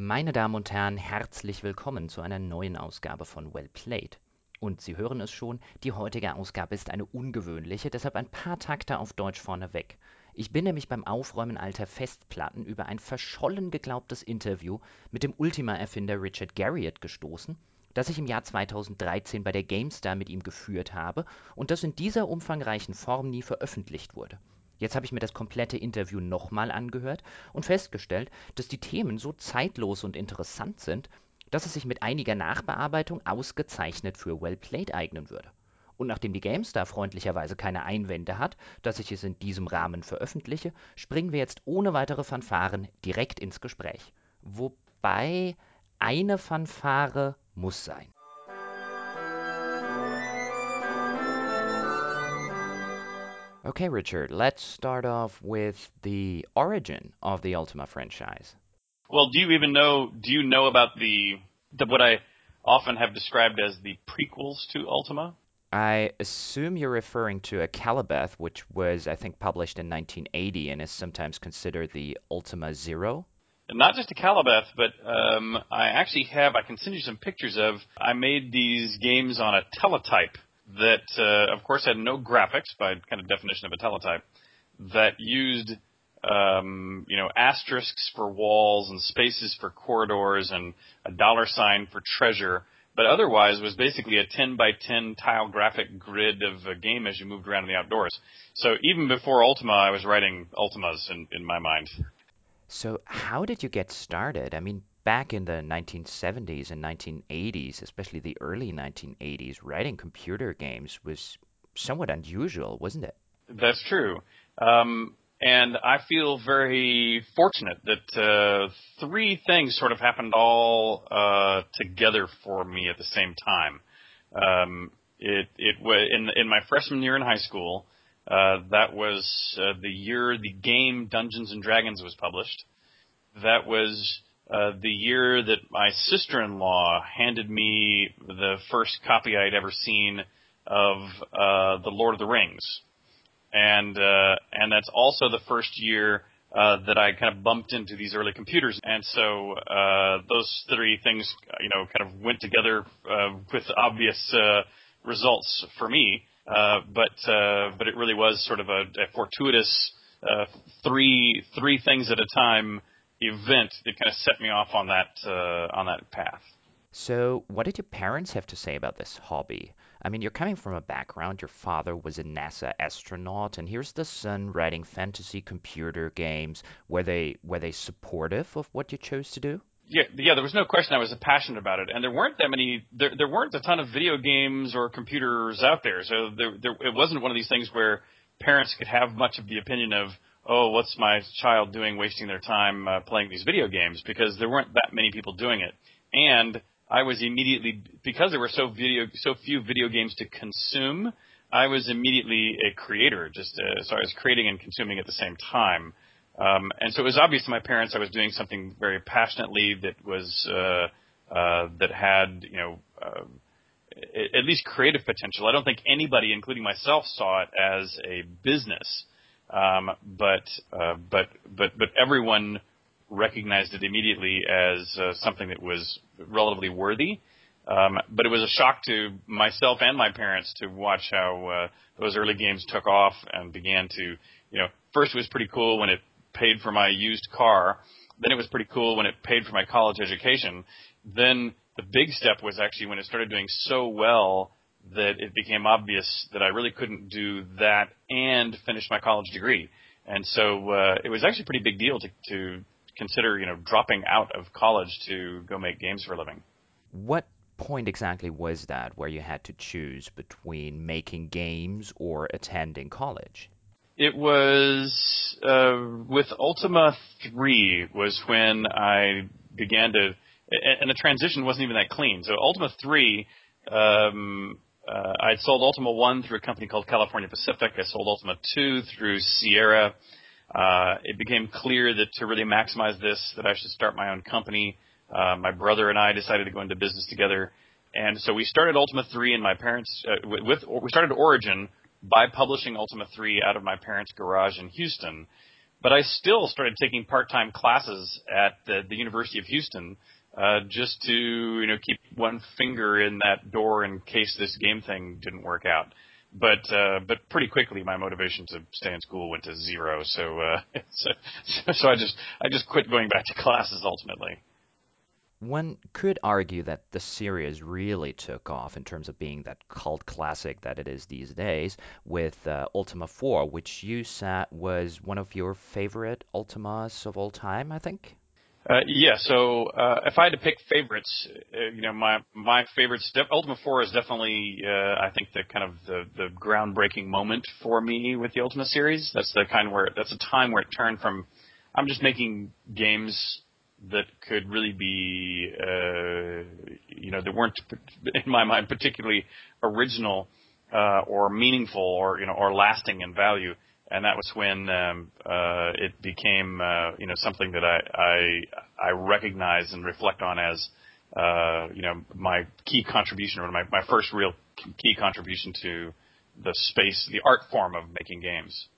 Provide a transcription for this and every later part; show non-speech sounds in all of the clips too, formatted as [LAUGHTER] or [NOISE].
Meine Damen und Herren, herzlich willkommen zu einer neuen Ausgabe von Well Played. Und Sie hören es schon, die heutige Ausgabe ist eine ungewöhnliche, deshalb ein paar Takte auf Deutsch vorneweg. Ich bin nämlich beim Aufräumen alter Festplatten über ein verschollen geglaubtes Interview mit dem Ultima-Erfinder Richard Garriott gestoßen, das ich im Jahr 2013 bei der GameStar mit ihm geführt habe und das in dieser umfangreichen Form nie veröffentlicht wurde. Jetzt habe ich mir das komplette Interview nochmal angehört und festgestellt, dass die Themen so zeitlos und interessant sind, dass es sich mit einiger Nachbearbeitung ausgezeichnet für Well Played eignen würde. Und nachdem die GameStar freundlicherweise keine Einwände hat, dass ich es in diesem Rahmen veröffentliche, springen wir jetzt ohne weitere Fanfaren direkt ins Gespräch. Wobei eine Fanfare muss sein. Okay, Richard, let's start off with the origin of the Ultima franchise. Well, do you even know? Do you know about the, the what I often have described as the prequels to Ultima? I assume you're referring to Akalabeth, which was, I think, published in 1980 and is sometimes considered the Ultima Zero. And not just Akalabeth, but um, I actually have. I can send you some pictures of. I made these games on a teletype that, uh, of course, had no graphics by kind of definition of a teletype. That used um, you know, asterisks for walls and spaces for corridors and a dollar sign for treasure, but otherwise was basically a 10 by 10 tile graphic grid of a game as you moved around in the outdoors. So even before Ultima, I was writing Ultimas in, in my mind. So how did you get started? I mean, back in the 1970s and 1980s, especially the early 1980s, writing computer games was somewhat unusual, wasn't it? That's true. Um, and I feel very fortunate that uh, three things sort of happened all uh, together for me at the same time. Um, it it was in in my freshman year in high school. Uh, that was uh, the year the game Dungeons and Dragons was published. That was uh, the year that my sister-in-law handed me the first copy I'd ever seen of uh, the Lord of the Rings and uh, and that's also the first year uh, that I kind of bumped into these early computers, and so uh, those three things, you know, kind of went together uh, with obvious uh, results for me. Uh, but uh, but it really was sort of a, a fortuitous uh, three three things at a time event that kind of set me off on that uh, on that path. So, what did your parents have to say about this hobby? I mean, you're coming from a background, your father was a NASA astronaut, and here's the son writing fantasy computer games. Were they were they supportive of what you chose to do? Yeah, yeah, there was no question I was passionate about it, and there weren't that many. There, there weren't a ton of video games or computers out there, so there, there, it wasn't one of these things where parents could have much of the opinion of, oh, what's my child doing, wasting their time uh, playing these video games, because there weren't that many people doing it, and I was immediately because there were so video so few video games to consume. I was immediately a creator, just uh, so I was creating and consuming at the same time. Um, and so it was obvious to my parents I was doing something very passionately that was uh, uh, that had you know uh, at least creative potential. I don't think anybody, including myself, saw it as a business, um, but uh, but but but everyone recognized it immediately as uh, something that was relatively worthy. Um, but it was a shock to myself and my parents to watch how uh, those early games took off and began to, you know, first it was pretty cool when it paid for my used car. Then it was pretty cool when it paid for my college education. Then the big step was actually when it started doing so well that it became obvious that I really couldn't do that and finish my college degree. And so uh, it was actually a pretty big deal to, to consider, you know, dropping out of college to go make games for a living. What point exactly was that where you had to choose between making games or attending college? It was uh, with Ultima 3 was when I began to, and the transition wasn't even that clean. So Ultima 3, um, uh, I'd sold Ultima 1 through a company called California Pacific. I sold Ultima 2 through Sierra uh, it became clear that to really maximize this, that I should start my own company. Uh, my brother and I decided to go into business together, and so we started Ultima 3 in my parents uh, with, we started Origin by publishing Ultima 3 out of my parents' garage in Houston. but I still started taking part-time classes at the, the University of Houston uh, just to you know keep one finger in that door in case this game thing didn't work out. But uh, but pretty quickly my motivation to stay in school went to zero. So uh, [LAUGHS] so, so I just I just quit going back to classes ultimately. One could argue that the series really took off in terms of being that cult classic that it is these days with uh, Ultima 4, which you said was one of your favorite Ultimas of all time, I think. Uh, yeah, so uh, if I had to pick favorites, uh, you know, my my favorites, Ultima 4 is definitely, uh, I think, the kind of the, the groundbreaking moment for me with the Ultima series. That's the kind where that's a time where it turned from I'm just making games that could really be, uh, you know, that weren't [LAUGHS] in my mind particularly original uh, or meaningful or you know or lasting in value and that was when um, uh, it became uh, you know something that I, I I recognize and reflect on as uh, you know my key contribution or my my first real key contribution to the space the art form of making games.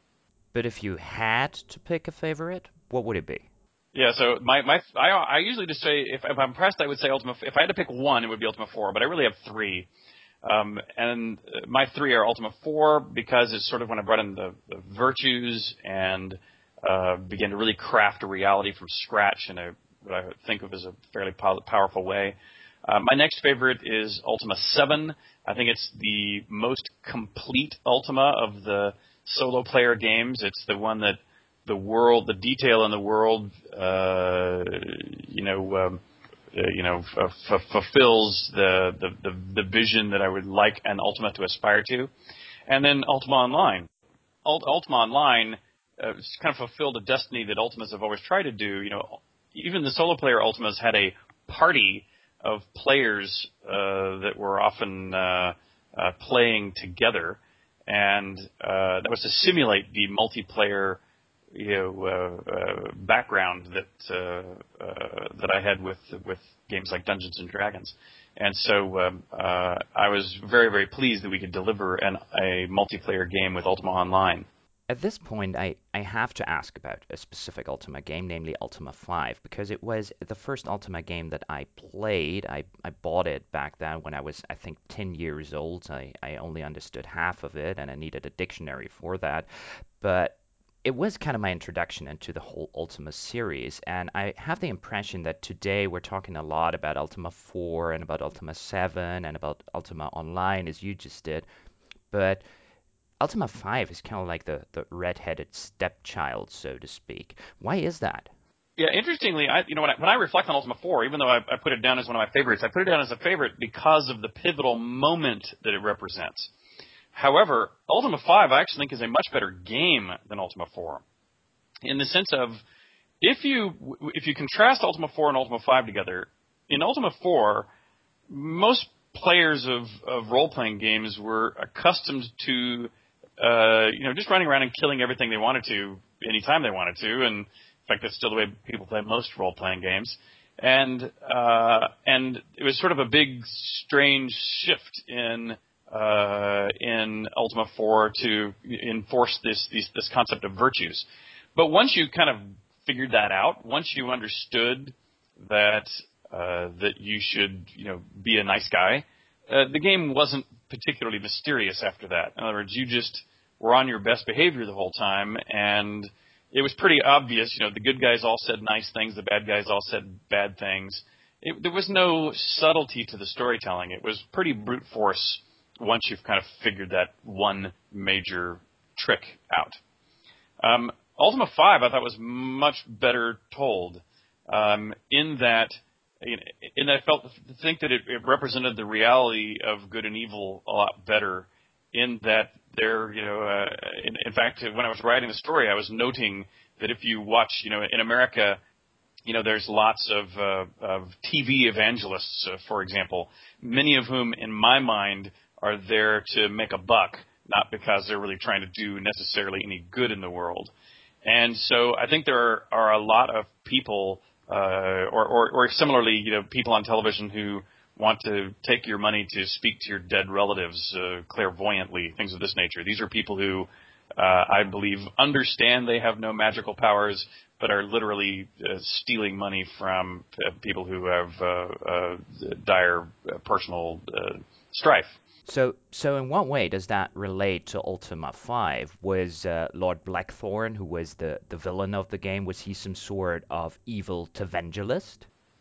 But if you had to pick a favorite, what would it be? Yeah, so my my I, I usually just say if, if I'm pressed, I would say Ultima. If I had to pick one, it would be Ultima Four, but I really have three. Um, and my three are Ultima 4 because it's sort of when I brought in the, the virtues and uh, began to really craft a reality from scratch in a what I think of as a fairly powerful way. Uh, my next favorite is Ultima 7. I think it's the most complete Ultima of the solo player games. It's the one that the world, the detail in the world, uh, you know, um, uh, you know, f- f- fulfills the, the, the, the vision that I would like an Ultima to aspire to. And then Ultima Online. Ult- Ultima Online uh, kind of fulfilled a destiny that Ultimas have always tried to do. You know, even the solo player Ultimas had a party of players uh, that were often uh, uh, playing together, and that was to simulate the multiplayer you know uh, uh, background that uh, uh, that I had with with games like Dungeons and Dragons, and so um, I was very very pleased that we could deliver an, a multiplayer game with Ultima Online. At this point, I, I have to ask about a specific Ultima game, namely Ultima 5, because it was the first Ultima game that I played. I, I bought it back then when I was, I think, 10 years old. I, I only understood half of it, and I needed a dictionary for that. But it was kind of my introduction into the whole Ultima series, and I have the impression that today we're talking a lot about Ultima 4 and about Ultima 7 and about Ultima Online, as you just did, but Ultima 5 is kind of like the, the red-headed stepchild, so to speak. Why is that? Yeah, interestingly, I you know when I, when I reflect on Ultima 4, even though I, I put it down as one of my favorites, I put it down as a favorite because of the pivotal moment that it represents. However, Ultima 5 I actually think is a much better game than Ultima 4 in the sense of if you if you contrast Ultima 4 and Ultima 5 together, in Ultima 4, most players of, of role playing games were accustomed to uh, you know just running around and killing everything they wanted to anytime they wanted to, and in fact that's still the way people play most role playing games. And uh, and it was sort of a big strange shift in uh, in Ultima 4 to enforce this, this this concept of virtues. But once you kind of figured that out, once you understood that uh, that you should you know be a nice guy, uh, the game wasn't particularly mysterious after that. In other words, you just were on your best behavior the whole time, and it was pretty obvious. You know, the good guys all said nice things, the bad guys all said bad things. It, there was no subtlety to the storytelling. It was pretty brute force once you've kind of figured that one major trick out. Um, Ultima 5 I thought was much better told um, in that in that I felt think that it, it represented the reality of good and evil a lot better. In that there, you know, uh, in, in fact, when I was writing the story, I was noting that if you watch, you know, in America, you know, there's lots of, uh, of TV evangelists, uh, for example, many of whom, in my mind, are there to make a buck, not because they're really trying to do necessarily any good in the world. And so I think there are, are a lot of people, uh, or, or, or similarly, you know, people on television who want to take your money to speak to your dead relatives uh, clairvoyantly, things of this nature. These are people who uh, I believe, understand they have no magical powers, but are literally uh, stealing money from uh, people who have uh, uh, dire uh, personal strife. So, so in what way does that relate to Ultima 5? Was Lord Blackthorn, who was the, the villain of the game, was he some sort of evil Tevengelist?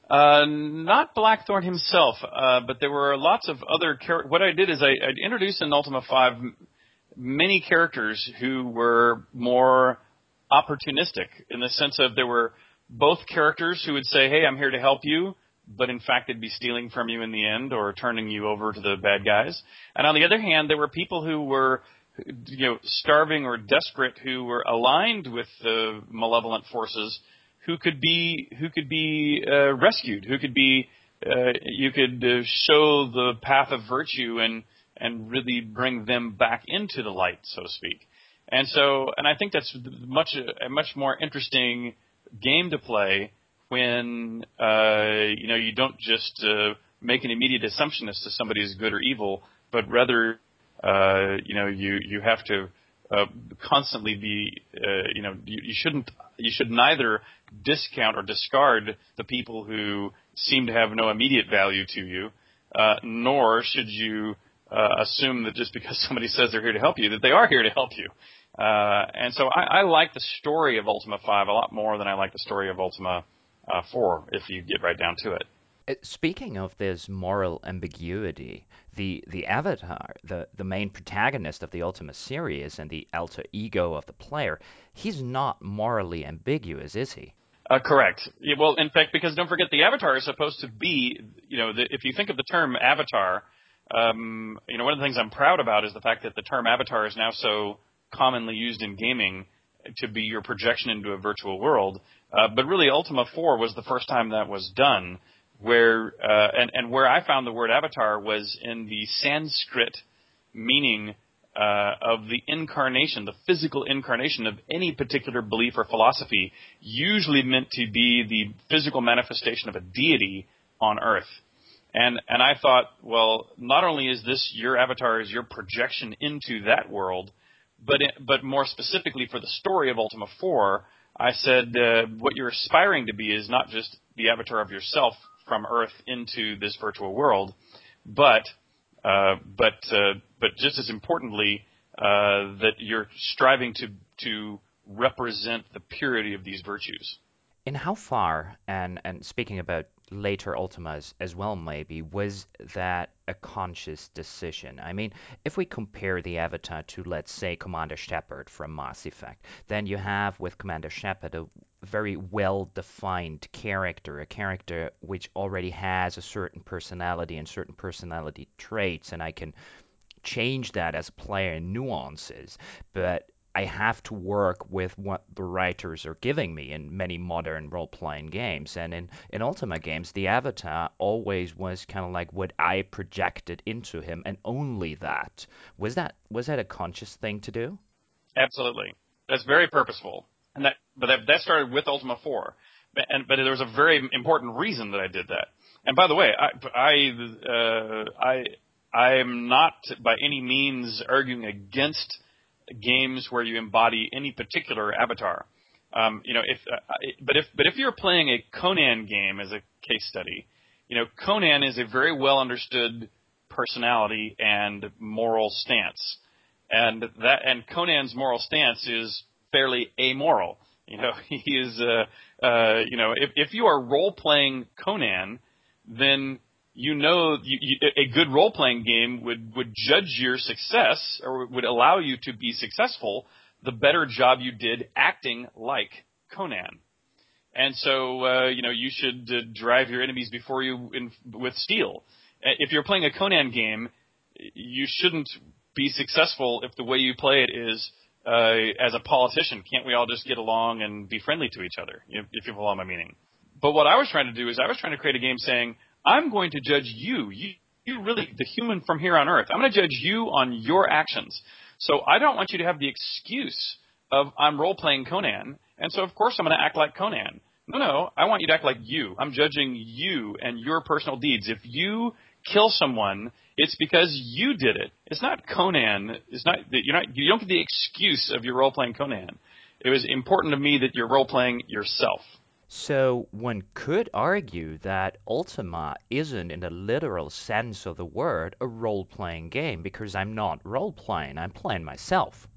Uh, not Blackthorn himself, uh, but there were lots of other characters. What I did is I, I introduced in Ultima 5 many characters who were more opportunistic in the sense of there were both characters who would say, "Hey, I'm here to help you," but in fact they'd be stealing from you in the end or turning you over to the bad guys. And on the other hand, there were people who were you know starving or desperate who were aligned with the malevolent forces who could be who could be uh, rescued, who could be uh, you could uh, show the path of virtue and and really bring them back into the light, so to speak. And so, and I think that's much a much more interesting game to play when uh, you know you don't just uh, make an immediate assumption as to somebody is good or evil, but rather uh, you know you you have to uh, constantly be uh, you know you, you shouldn't you should neither discount or discard the people who seem to have no immediate value to you, uh, nor should you uh, assume that just because [LAUGHS] somebody says they're here to help you, that they are here to help you. Uh, and so I, I like the story of Ultima 5 a lot more than I like the story of Ultima uh, 4, if you get right down to it. Uh, speaking of this moral ambiguity, the, the avatar, the, the main protagonist of the Ultima series and the alter ego of the player, he's not morally ambiguous, is he? Uh, correct. Yeah, well, in fact, because don't forget, the avatar is supposed to be, you know, the, if you think of the term avatar, um, you know, one of the things I'm proud about is the fact that the term avatar is now so commonly used in gaming to be your projection into a virtual world. Uh, but really, Ultima 4 was the first time that was done, where uh, and and where I found the word avatar was in the Sanskrit meaning uh, of the incarnation, the physical incarnation of any particular belief or philosophy, usually meant to be the physical manifestation of a deity on Earth. And and I thought, well, not only is this your avatar is your projection into that world, but it, but more specifically for the story of Ultima 4, I said uh, what you're aspiring to be is not just the avatar of yourself from Earth into this virtual world, but uh, but uh, but just as importantly, uh, that you're striving to to represent the purity of these virtues. In how far, and and speaking about later Ultimas as well, maybe, was that a conscious decision? I mean, if we compare the Avatar to, let's say, Commander Shepard from Mass Effect, then you have with Commander Shepard a very well defined character, a character which already has a certain personality and certain personality traits, and I can change that as player nuances. But I have to work with what the writers are giving me in many modern role playing games. And in, in Ultima games, the avatar always was kind of like what I projected into him and only that. Was that was that a conscious thing to do? Absolutely. That's very purposeful. And that but that, that started with Ultima 4. And but there was a very important reason that I did that. And by the way, I I uh, I I am not by any means arguing against games where you embody any particular avatar. Um, you know, if uh, but if but if you're playing a Conan game as a case study, you know, Conan is a very well understood personality and moral stance, and that and Conan's moral stance is fairly amoral. You know, [LAUGHS] he is, uh, uh, you know, if if you are role playing Conan, then you know you, you, a good role playing game would would judge your success or would allow you to be successful the better job you did acting like Conan. And so uh, you know you should uh, drive your enemies before you in, with steel. If you're playing a Conan game, you shouldn't be successful if the way you play it is uh, as a politician. Can't we all just get along and be friendly to each other? If, if you follow my meaning. But what I was trying to do is I was trying to create a game saying I'm going to judge you. You, you really, the human from here on earth. I'm going to judge you on your actions. So I don't want you to have the excuse of I'm role playing Conan, and so of course I'm going to act like Conan. No, no, I want you to act like you. I'm judging you and your personal deeds. If you kill someone, it's because you did it. It's not Conan. It's not you're not you don't get the excuse of your role playing Conan. It was important to me that you're role playing yourself. So one could argue that Ultima isn't, in the literal sense of the word, a role-playing game because I'm not role-playing. I'm playing myself.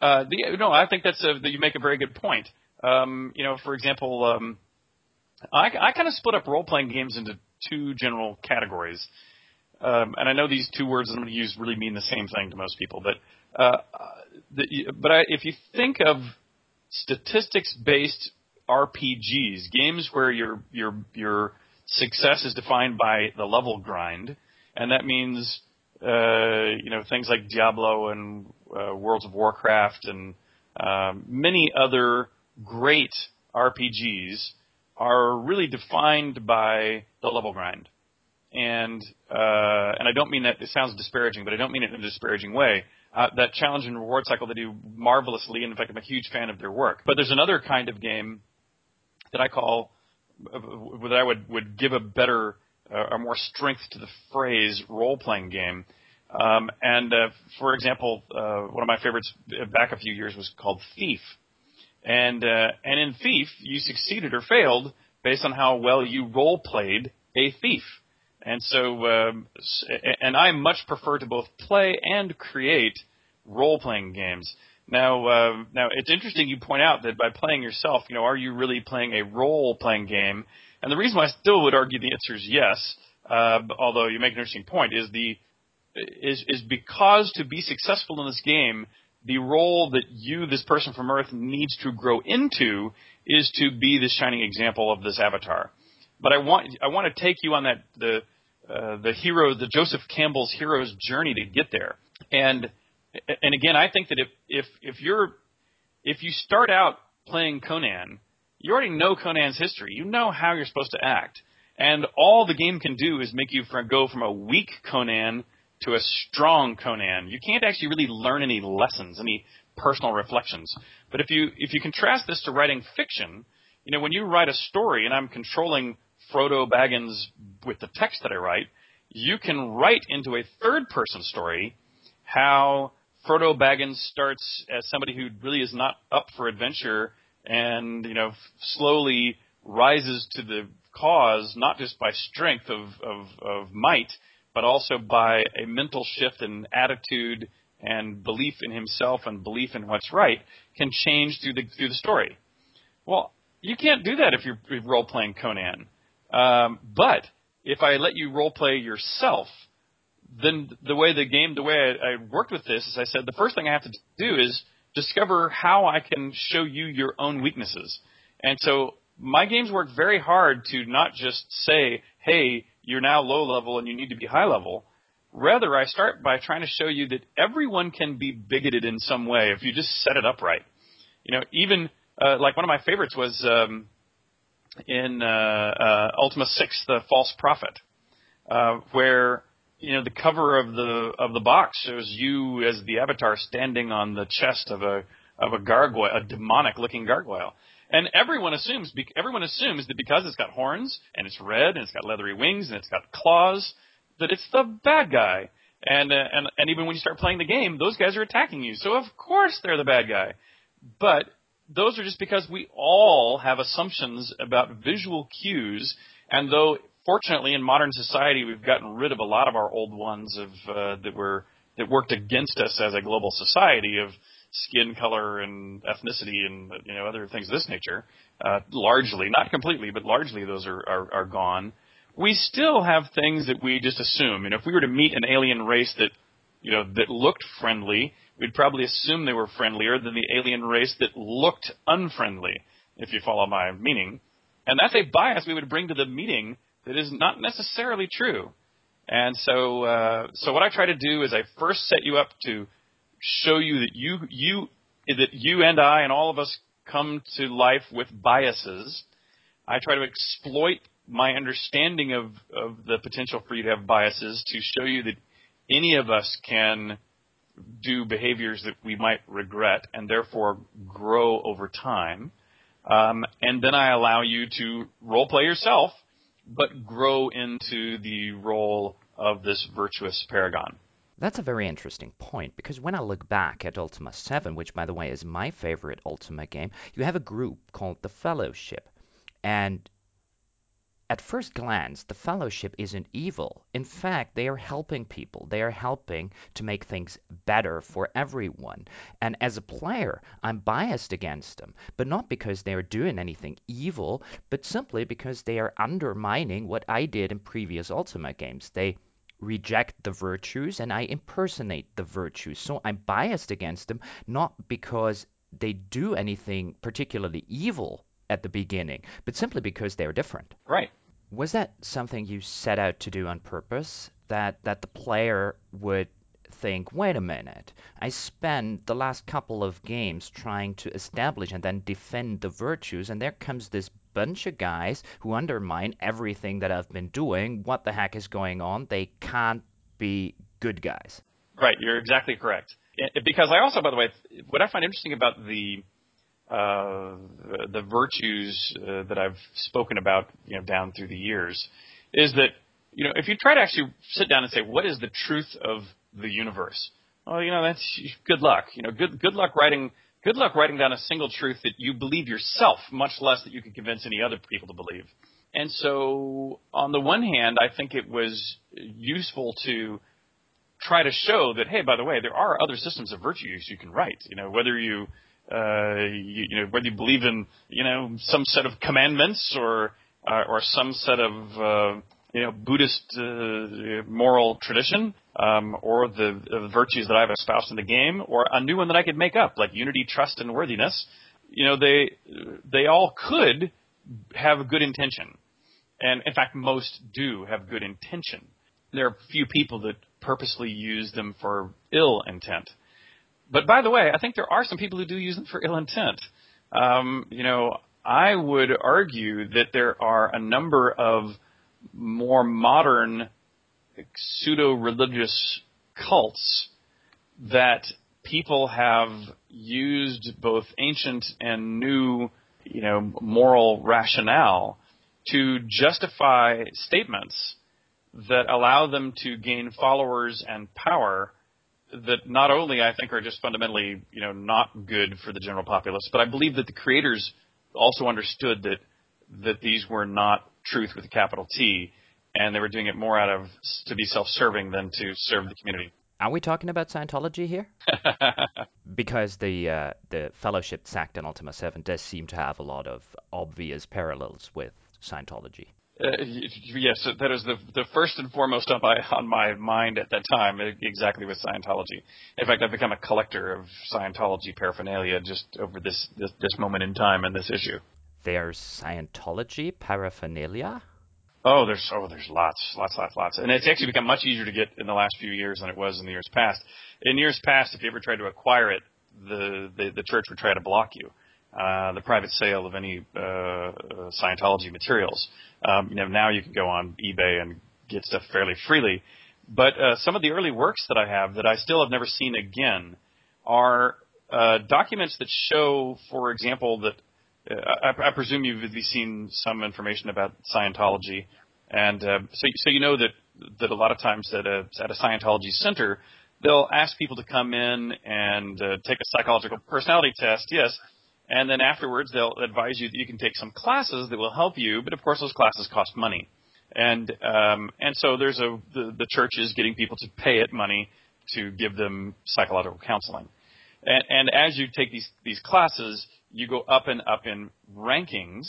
Uh, the, no, I think that's a, you make a very good point. Um, you know, for example, um, I, I kind of split up role-playing games into two general categories. Um, and I know these two words I'm going to use really mean the same thing to most people, but uh, the, but I, if you think of statistics-based RPGs, games where your your your success is defined by the level grind, and that means uh, you know things like Diablo and uh, Worlds of Warcraft and um, many other great RPGs are really defined by the level grind. And uh, and I don't mean that it sounds disparaging, but I don't mean it in a disparaging way. Uh, that challenge and reward cycle they do marvelously, and in fact, I'm a huge fan of their work. But there's another kind of game that I call that I would would give a better uh, or more strength to the phrase role playing game. Um, and uh, for example, uh, one of my favorites back a few years was called Thief. And uh, and in Thief, you succeeded or failed based on how well you role played a thief. And so, um, and I much prefer to both play and create role playing games. Now, uh, now it's interesting you point out that by playing yourself, you know, are you really playing a role-playing game? And the reason why I still would argue the answer is yes, uh, although you make an interesting point, is the is is because to be successful in this game, the role that you, this person from Earth, needs to grow into is to be the shining example of this avatar. But I want I want to take you on that the uh, the hero, the Joseph Campbell's hero's journey to get there. And and again, I think that if if if you're if you start out playing Conan, you already know Conan's history. You know how you're supposed to act, and all the game can do is make you go from a weak Conan to a strong Conan. You can't actually really learn any lessons, any personal reflections. But if you if you contrast this to writing fiction, you know, when you write a story, and I'm controlling Frodo Baggins with the text that I write, you can write into a third person story how Frodo Baggins starts as somebody who really is not up for adventure and, you know, slowly rises to the cause, not just by strength of, of, of might, but also by a mental shift in attitude and belief in himself and belief in what's right, can change through the through the story. Well, you can't do that if you're role playing Conan. Um, but if I let you role play yourself, then the way the game, the way I, I worked with this is I said the first thing I have to do is discover how I can show you your own weaknesses. And so my games work very hard to not just say, hey, you're now low level and you need to be high level. Rather, I start by trying to show you that everyone can be bigoted in some way if you just set it up right. You know, even uh, like one of my favorites was um, in uh, uh, Ultima Six, the False Prophet, uh, where you know the cover of the of the box shows you as the avatar standing on the chest of a of a gargoyle, a demonic looking gargoyle. And everyone assumes everyone assumes that because it's got horns and it's red and it's got leathery wings and it's got claws that it's the bad guy. And uh, and and even when you start playing the game, those guys are attacking you. So of course they're the bad guy. But those are just because we all have assumptions about visual cues and though fortunately, in modern society, we've gotten rid of a lot of our old ones of uh, that were that worked against us as a global society of skin color and ethnicity and you know other things of this nature. Uh, largely, not completely, but largely, those are, are are gone. We still have things that we just assume. And if we were to meet an alien race that you know that looked friendly, we'd probably assume they were friendlier than the alien race that looked unfriendly. If you follow my meaning. And that's a bias we would bring to the meeting that is not necessarily true. And so, uh, so what I try to do is I first set you up to show you that you, you, that you and I and all of us come to life with biases. I try to exploit my understanding of, of the potential for you to have biases to show you that any of us can do behaviors that we might regret and therefore grow over time. Um, and then I allow you to role play yourself, but grow into the role of this virtuous paragon. That's a very interesting point because when I look back at Ultima 7, which by the way is my favorite Ultima game, you have a group called the Fellowship. And at first glance, the Fellowship isn't evil. In fact, they are helping people. They are helping to make things better for everyone. And as a player, I'm biased against them, but not because they are doing anything evil, but simply because they are undermining what I did in previous Ultima games. They reject the virtues and I impersonate the virtues. So I'm biased against them, not because they do anything particularly evil at the beginning, but simply because they're different. Right. Was that something you set out to do on purpose? That that the player would think, wait a minute, I spent the last couple of games trying to establish and then defend the virtues, and there comes this bunch of guys who undermine everything that I've been doing. What the heck is going on? They can't be good guys. Right, you're exactly correct. Because I also, by the way, what I find interesting about the uh, the, virtues uh, that I've spoken about, you know, down through the years, is that you know if you try to actually sit down and say what is the truth of the universe, well, you know that's good luck. You know, good good luck writing good luck writing down a single truth that you believe yourself, much less that you can convince any other people to believe. And so, on the one hand, I think it was useful to try to show that, hey, by the way, there are other systems of virtues you can write. You know, whether you you, you know, whether you believe in, you know, some set of commandments or, uh, or some set of, uh, you know, Buddhist uh, moral tradition, um, or the, the virtues that I've espoused in the game, or a new one that I could make up, like unity, trust, and worthiness. You know, they they all could have a good intention, and in fact, most do have good intention. There are few people that purposely use them for ill intent. But by the way, I think there are some people who do use them for ill intent. Um, you know, I would argue that there are a number of more modern pseudo religious cults that people have used both ancient and new, you know, moral rationale to justify statements that allow them to gain followers and power that not only I think are just fundamentally, you know, not good for the general populace, but I believe that the creators also understood that that these were not truth with a capital T, and they were doing it more out of to be self-serving than to serve the community. Are we talking about Scientology here? [LAUGHS] because the uh, the Fellowship sect in Ultima Seven does seem to have a lot of obvious parallels with Scientology. Uh, yes, that is the the first and foremost on my on my mind at that time. Exactly with Scientology. In fact, I've become a collector of Scientology paraphernalia just over this this, this moment in time and this issue. There's Scientology paraphernalia. Oh, there's oh, there's lots, lots, lots, lots, and it's actually become much easier to get in the last few years than it was in the years past. In years past, if you ever tried to acquire it, the the, the church would try to block you. Uh, the private sale of any uh, uh, Scientology materials. Um, you know, now you can go on eBay and get stuff fairly freely. But uh, some of the early works that I have that I still have never seen again are uh, documents that show, for example, that uh, I, I presume you've seen some information about Scientology, and uh, so so you know that that a lot of times at a at a Scientology center, they'll ask people to come in and uh, take a psychological personality test. Yes, and then afterwards, they'll advise you that you can take some classes that will help you, but of course, those classes cost money. And um, and so there's a the, the church is getting people to pay it money to give them psychological counseling. And, and as you take these these classes, you go up and up in rankings,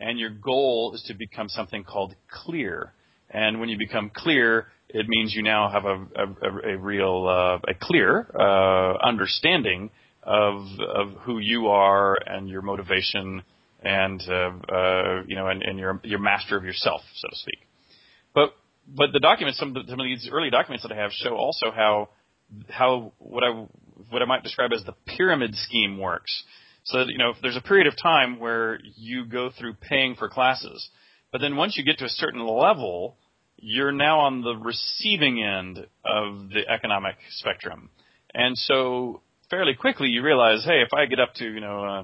and your goal is to become something called clear. And when you become clear, it means you now have a a, a real uh, a clear uh, understanding of of who you are and your motivation and uh, uh, you know and, and your your master of yourself, so to speak. But but the documents, some of, the, some of these early documents that I have show also how how what I what I might describe as the pyramid scheme works. So that, you know, there's a period of time where you go through paying for classes, but then once you get to a certain level, you're now on the receiving end of the economic spectrum. And so fairly quickly you realize, hey, if I get up to you know uh,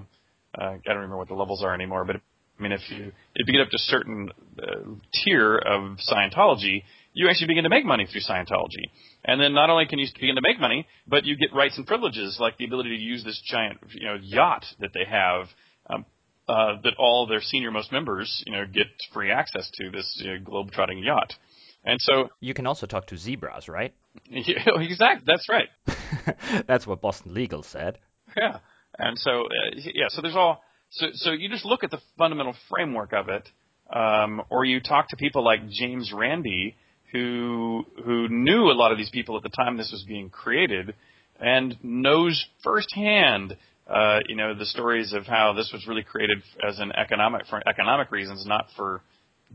uh, I don't remember what the levels are anymore, but I mean, if you if you get up to a certain uh, tier of Scientology, you actually begin to make money through Scientology. And then not only can you begin to make money, but you get rights and privileges like the ability to use this giant you know yacht that they have. Um, uh, that all their senior most members, you know, get free access to this you know, globe-trotting yacht. And so you can also talk to zebras, right? Yeah, [LAUGHS] exactly. That's right. [LAUGHS] That's what Boston Legal said. Yeah. And so uh, yeah, so there's all so so you just look at the fundamental framework of it, um, or you talk to people like James Randi, who who knew a lot of these people at the time this was being created, and knows firsthand, uh, you know, the stories of how this was really created as an economic for economic reasons, not for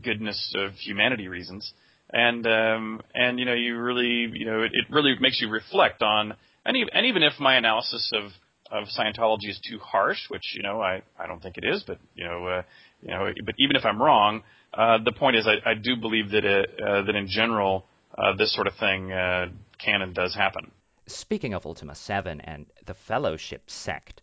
goodness of humanity reasons. And um, and you know, you really, you know, it, it really makes you reflect on, and even, and even if my analysis of of Scientology is too harsh, which you know I I don't think it is, but you know uh, you know, but even if I'm wrong, uh, the point is, I, I do believe that it, uh, that in general, uh, this sort of thing uh, can and does happen. Speaking of Ultima 7 and the Fellowship sect,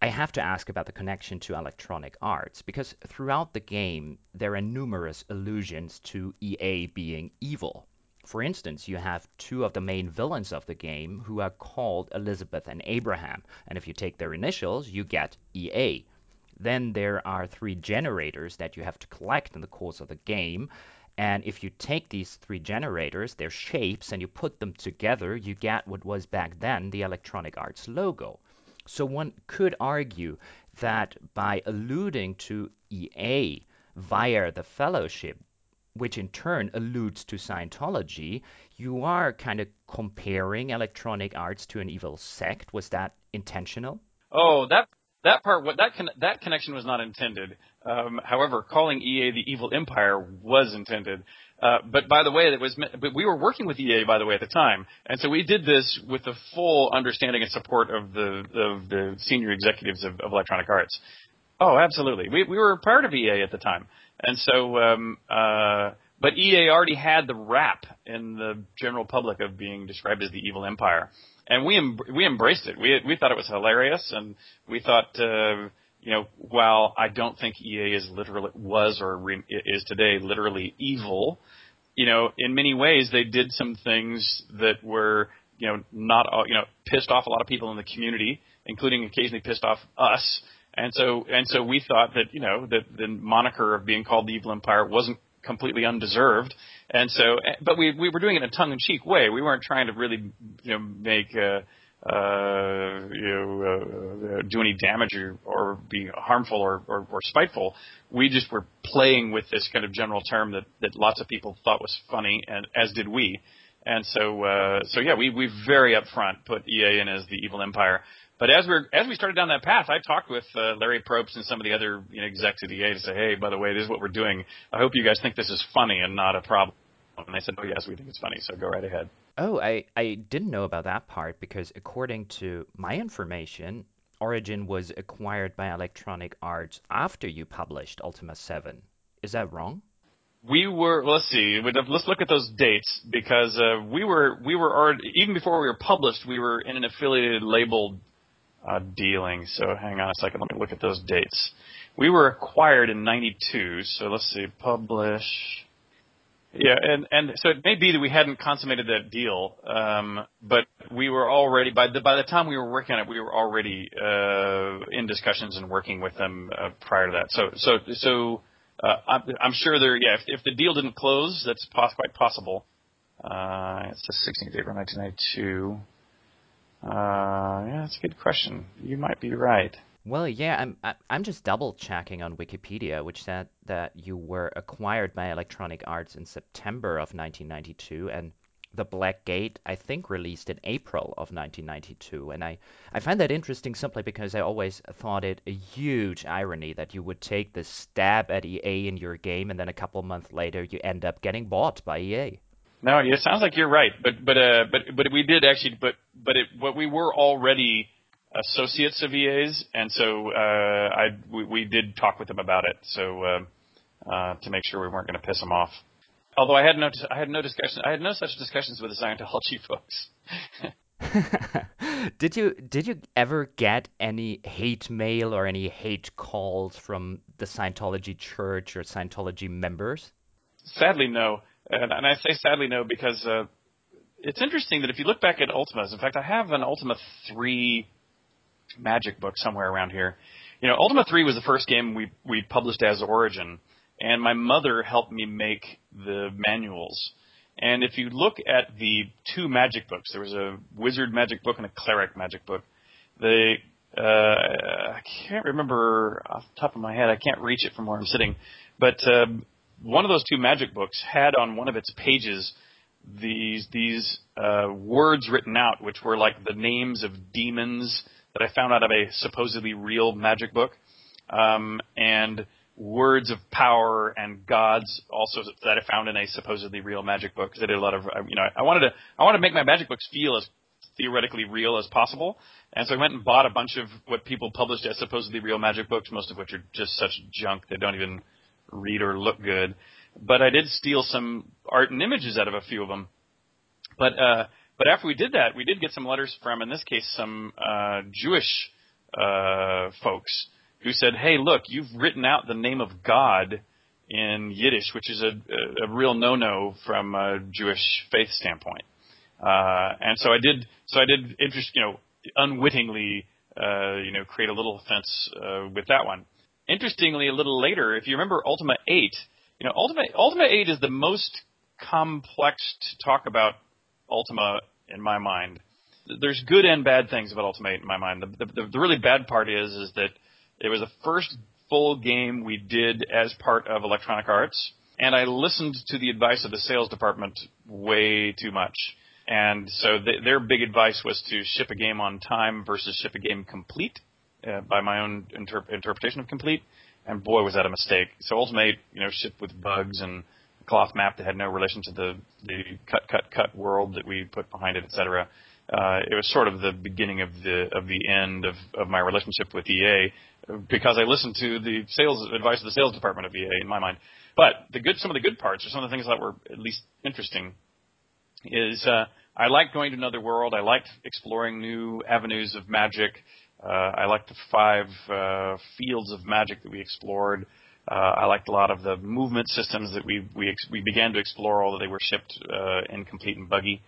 I have to ask about the connection to Electronic Arts, because throughout the game, there are numerous allusions to EA being evil. For instance, you have two of the main villains of the game who are called Elizabeth and Abraham, and if you take their initials, you get EA. Then there are three generators that you have to collect in the course of the game. And if you take these three generators, their shapes, and you put them together, you get what was back then the Electronic Arts logo. So one could argue that by alluding to EA via the fellowship, which in turn alludes to Scientology, you are kind of comparing Electronic Arts to an evil sect. Was that intentional? Oh, that that part, that con- that connection was not intended. Um, however, calling EA the evil empire was intended. Uh, but by the way, it was. But we were working with EA, by the way, at the time, and so we did this with the full understanding and support of the of the senior executives of, of Electronic Arts. Oh, absolutely. We we were part of EA at the time, and so. Um, uh, but EA already had the rap in the general public of being described as the evil empire and we em- we embraced it. We we thought it was hilarious, and we thought, uh, you know, while I don't think EA is literally was or re- is today literally evil, you know, in many ways they did some things that were, you know, not you know pissed off a lot of people in the community, including occasionally pissed off us. And so and so we thought that you know that the moniker of being called the evil empire wasn't completely undeserved. And so, but we we were doing it in a tongue-in-cheek way. We weren't trying to really, you know, make uh, uh, you know, uh, do any damage or, or be harmful or, or, or spiteful. We just were playing with this kind of general term that that lots of people thought was funny, and as did we. And so, uh, so yeah, we we very upfront put EA in as the evil empire. But as we as we started down that path, I talked with uh, Larry Probst and some of the other you know, execs at EA to say, hey, by the way, this is what we're doing. I hope you guys think this is funny and not a problem. And I said, oh yes, we think it's funny, so go right ahead. Oh, I I didn't know about that part because according to my information, Origin was acquired by Electronic Arts after you published Ultima 7. Is that wrong? we were let's see let's look at those dates because uh, we were we were already even before we were published we were in an affiliated labeled uh, dealing. So hang on a second. Let me look at those dates. We were acquired in '92. So let's see, publish. Yeah, and and so it may be that we hadn't consummated that deal, um, but we were already by the by the time we were working on it, we were already uh, in discussions and working with them uh, prior to that. So so so uh, I'm, I'm sure there. Yeah, if, if the deal didn't close, that's pos- quite possible. Uh, it's the 16th of April, 1992. Uh, yeah, that's a good question. You might be right. Well, yeah, I'm I'm just double checking on Wikipedia, which said that you were acquired by Electronic Arts in September of 1992, and The Black Gate, I think, released in April of 1992. And I, I find that interesting simply because I always thought it a huge irony that you would take the stab at EA in your game, and then a couple months later you end up getting bought by EA. No, it sounds like you're right, but but uh, but but we did actually, but but it, what we were already associates of EA's, and so uh, I we, we did talk with them about it, so uh, uh, to make sure we weren't going to piss them off. Although I had no I had no discussion I had no such discussions with the Scientology [LAUGHS] folks. [LAUGHS] did you did you ever get any hate mail or any hate calls from the Scientology Church or Scientology members? Sadly, no. And, and I say sadly no because uh, it's interesting that if you look back at Ultimas, in fact, I have an Ultima 3 magic book somewhere around here. You know, Ultima 3 was the first game we we published as Origin, and my mother helped me make the manuals. And if you look at the two magic books, there was a wizard magic book and a cleric magic book. They uh, I can't remember off the top of my head. I can't reach it from where I'm sitting, but uh, one of those two magic books had on one of its pages these these uh, words written out, which were like the names of demons that I found out of a supposedly real magic book, um, and words of power and gods also that I found in a supposedly real magic book. Because I did a lot of, you know, I wanted to I wanted to make my magic books feel as theoretically real as possible. And so I went and bought a bunch of what people published as supposedly real magic books, most of which are just such junk they don't even read or look good. But I did steal some art and images out of a few of them. But uh, but after we did that, we did get some letters from, in this case, some uh, Jewish uh, folks who said, "Hey, look, you've written out the name of God in Yiddish, which is a, a, a real no-no from a Jewish faith standpoint." Uh, and so I did, so I did interest, you know, unwittingly, uh, you know, create a little offense uh, with that one. Interestingly, a little later, if you remember Ultima 8, you know, Ultima Ultima 8 is the most complex to talk about Ultima in my mind. There's good and bad things about Ultima 8 in my mind. The, the, the really bad part is is that it was the first full game we did as part of Electronic Arts, and I listened to the advice of the sales department way too much. And so th- their big advice was to ship a game on time versus ship a game complete, uh, by my own inter- interpretation of complete. And boy, was that a mistake. So Ultima 8, you know, shipped with bugs and cloth map that had no relation to the the cut cut cut world that we put behind it, etc. Uh, it was sort of the beginning of the of the end of, of my relationship with EA because I listened to the sales advice of the sales department of EA in my mind. But the good, some of the good parts, or some of the things that were at least interesting, is uh, I liked going to another world. I liked exploring new avenues of magic. Uh, I liked the five uh, fields of magic that we explored. Uh, I liked a lot of the movement systems that we we ex- we began to explore, although they were shipped uh, incomplete and buggy.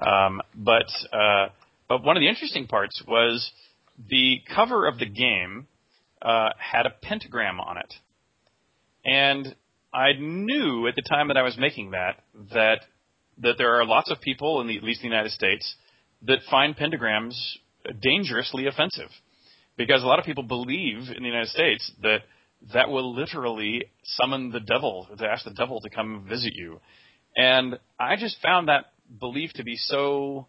Um, but uh, but one of the interesting parts was the cover of the game uh, had a pentagram on it, and I knew at the time that I was making that that that there are lots of people in the, at least in the United States that find pentagrams dangerously offensive, because a lot of people believe in the United States that that will literally summon the devil to ask the devil to come visit you, and I just found that belief to be so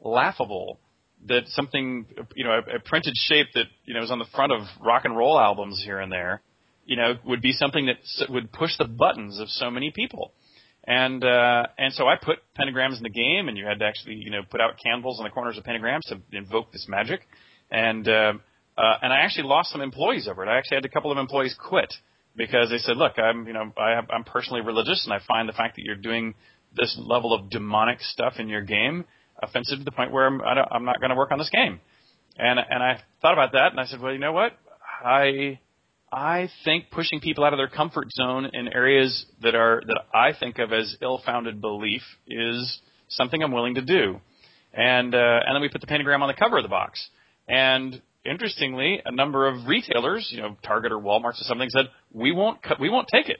laughable that something you know a, a printed shape that you know is on the front of rock and roll albums here and there you know would be something that would push the buttons of so many people. And uh and so I put pentagrams in the game and you had to actually you know put out candles on the corners of pentagrams to invoke this magic. And uh, uh and I actually lost some employees over it I actually had a couple of employees quit because they said look I'm you know I have, I'm personally religious and I find the fact that you're doing this level of demonic stuff in your game offensive to the point where I'm, I don't, I'm not going to work on this game. And and I thought about that, and I said, well, you know what? I I think pushing people out of their comfort zone in areas that are that I think of as ill-founded belief is something I'm willing to do. And uh, and then we put the pentagram on the cover of the box. And interestingly, a number of retailers, you know, Target or Walmart or something, said we won't cut, we won't take it.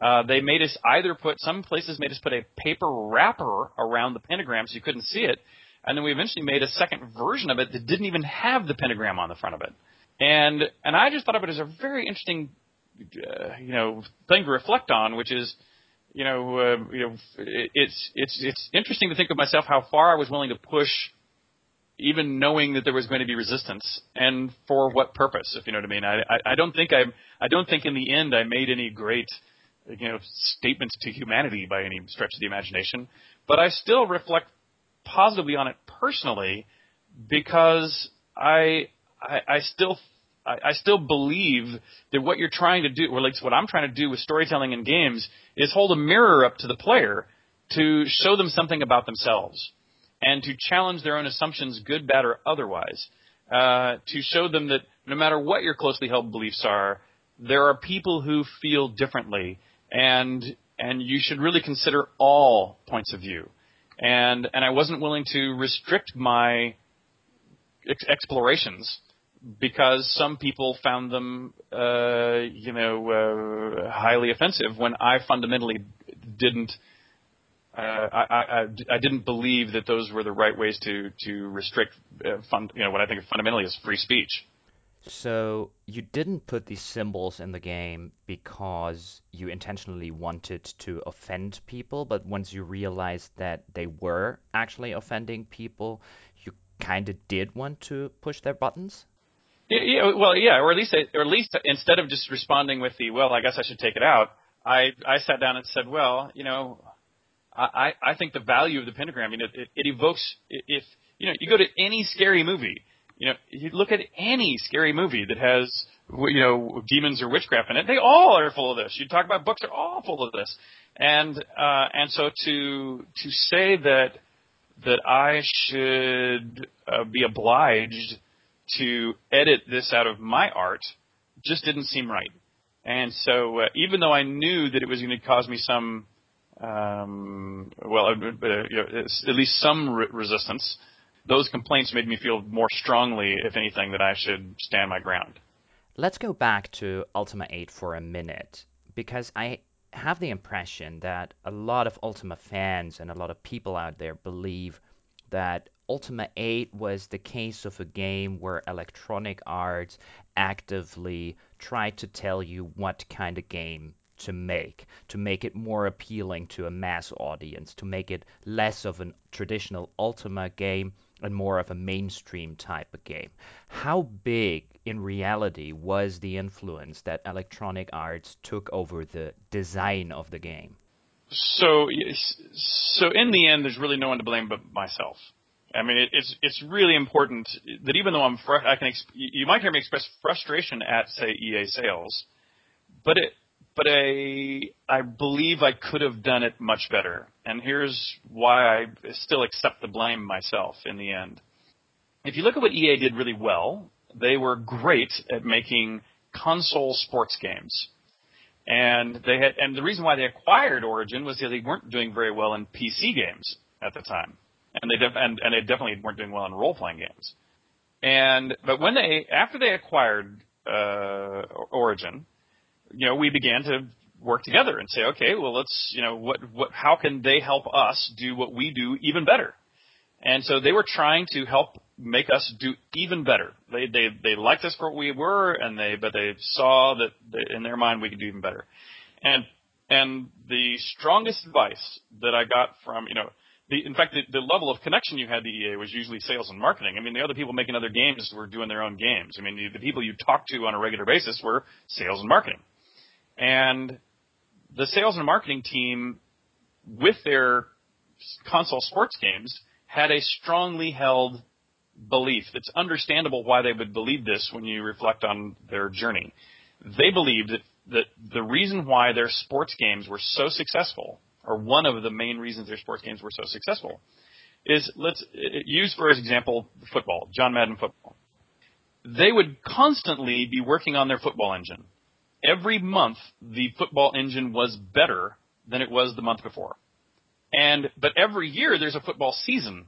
Uh, they made us either put some places made us put a paper wrapper around the pentagram so you couldn't see it, and then we eventually made a second version of it that didn't even have the pentagram on the front of it. And and I just thought of it as a very interesting, uh, you know, thing to reflect on, which is, you know, uh, you know, it, it's it's it's interesting to think of myself how far I was willing to push, even knowing that there was going to be resistance, and for what purpose, if you know what I mean. I I, I don't think I I don't think in the end I made any great you know, statements to humanity by any stretch of the imagination, but I still reflect positively on it personally because I I, I still I, I still believe that what you're trying to do, or at what I'm trying to do with storytelling in games, is hold a mirror up to the player to show them something about themselves. And to challenge their own assumptions, good, bad, or otherwise, uh, to show them that no matter what your closely held beliefs are, there are people who feel differently, and and you should really consider all points of view. And and I wasn't willing to restrict my ex- explorations because some people found them, uh, you know, uh, highly offensive when I fundamentally didn't. Uh, I, I, I didn't believe that those were the right ways to to restrict, uh, fun, you know, what I think fundamentally is free speech. So you didn't put these symbols in the game because you intentionally wanted to offend people, but once you realized that they were actually offending people, you kind of did want to push their buttons? Yeah, yeah, well, yeah, or at least, or at least instead of just responding with the, well, I guess I should take it out, I, I sat down and said, well, you know, I, I think the value of the pentagram, you know, it, it evokes, if, you know, you go to any scary movie, you know, you look at any scary movie that has, you know, demons or witchcraft in it, they all are full of this. You talk about books, they're all full of this. And, uh, and so to, to say that, that I should uh, be obliged to edit this out of my art just didn't seem right. And so, uh, even though I knew that it was going to cause me some, um, well, uh, uh, you know, at least some re- resistance, those complaints made me feel more strongly, if anything, that I should stand my ground. Let's go back to Ultima 8 for a minute, because I have the impression that a lot of Ultima fans and a lot of people out there believe that Ultima 8 was the case of a game where Electronic Arts actively tried to tell you what kind of game to make, to make it more appealing to a mass audience, to make it less of a traditional Ultima game and more of a mainstream type of game. How big in reality was the influence that Electronic Arts took over the design of the game? So, so in the end, there's really no one to blame but myself. I mean, it, it's it's really important that even though I'm fr- I can ex- you might hear me express frustration at say EA sales, but it but I I believe I could have done it much better. And here's why I still accept the blame myself in the end. If you look at what EA did really well, they were great at making console sports games. And they had and the reason why they acquired Origin was that they weren't doing very well in PC games at the time. And they def- and, and they definitely weren't doing well in role playing games. And but when they after they acquired uh, Origin, you know, we began to work together and say, okay, well, let's, you know, what, what, how can they help us do what we do even better? And so they were trying to help make us do even better. They, they, they liked us for what we were, and they, but they saw that in their mind we could do even better. And, and the strongest advice that I got from, you know, the, in fact, the, the level of connection you had to EA was usually sales and marketing. I mean, the other people making other games were doing their own games. I mean, the, the people you talked to on a regular basis were sales and marketing. And the sales and marketing team, with their console sports games, had a strongly held belief. It's understandable why they would believe this when you reflect on their journey. They believed that, that the reason why their sports games were so successful, or one of the main reasons their sports games were so successful, is let's use for example football, John Madden football. They would constantly be working on their football engine every month the football engine was better than it was the month before. And but every year there's a football season.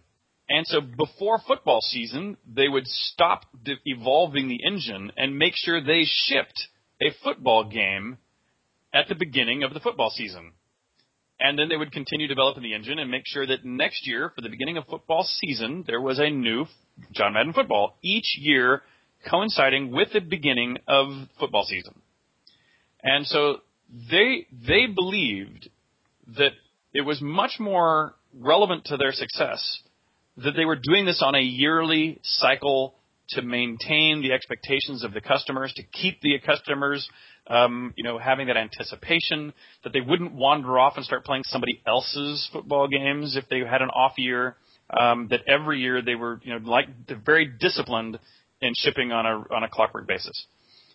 And so before football season, they would stop de- evolving the engine and make sure they shipped a football game at the beginning of the football season. And then they would continue developing the engine and make sure that next year, for the beginning of football season, there was a new John Madden football each year coinciding with the beginning of football season. And so they they believed that it was much more relevant to their success that they were doing this on a yearly cycle to maintain the expectations of the customers, to keep the customers, um, you know, having that anticipation that they wouldn't wander off and start playing somebody else's football games if they had an off year. Um, that every year they were, you know, like very disciplined in shipping on a on a clockwork basis.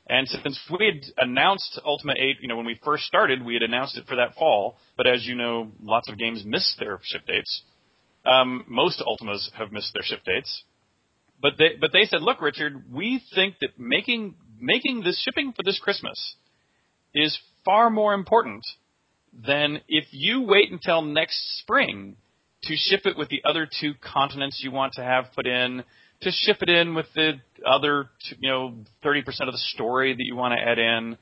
And since we had announced Ultima 8, you know, when we first started, we had announced it for that fall. But as you know, lots of games miss their ship dates. Um, most Ultimas have missed their ship dates, but they but they said, look, Richard, we think that making making this shipping for this Christmas is far more important than if you wait until next spring to ship it with the other two continents you want to have put in, to ship it in with the other, you know, 30% of the story that you want to add in.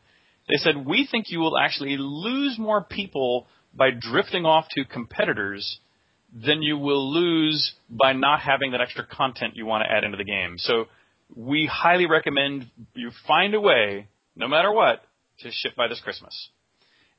They said, we think you will actually lose more people by drifting off to competitors than you will lose by not having that extra content you want to add into the game. So we highly recommend you find a way, no matter what, to ship by this Christmas.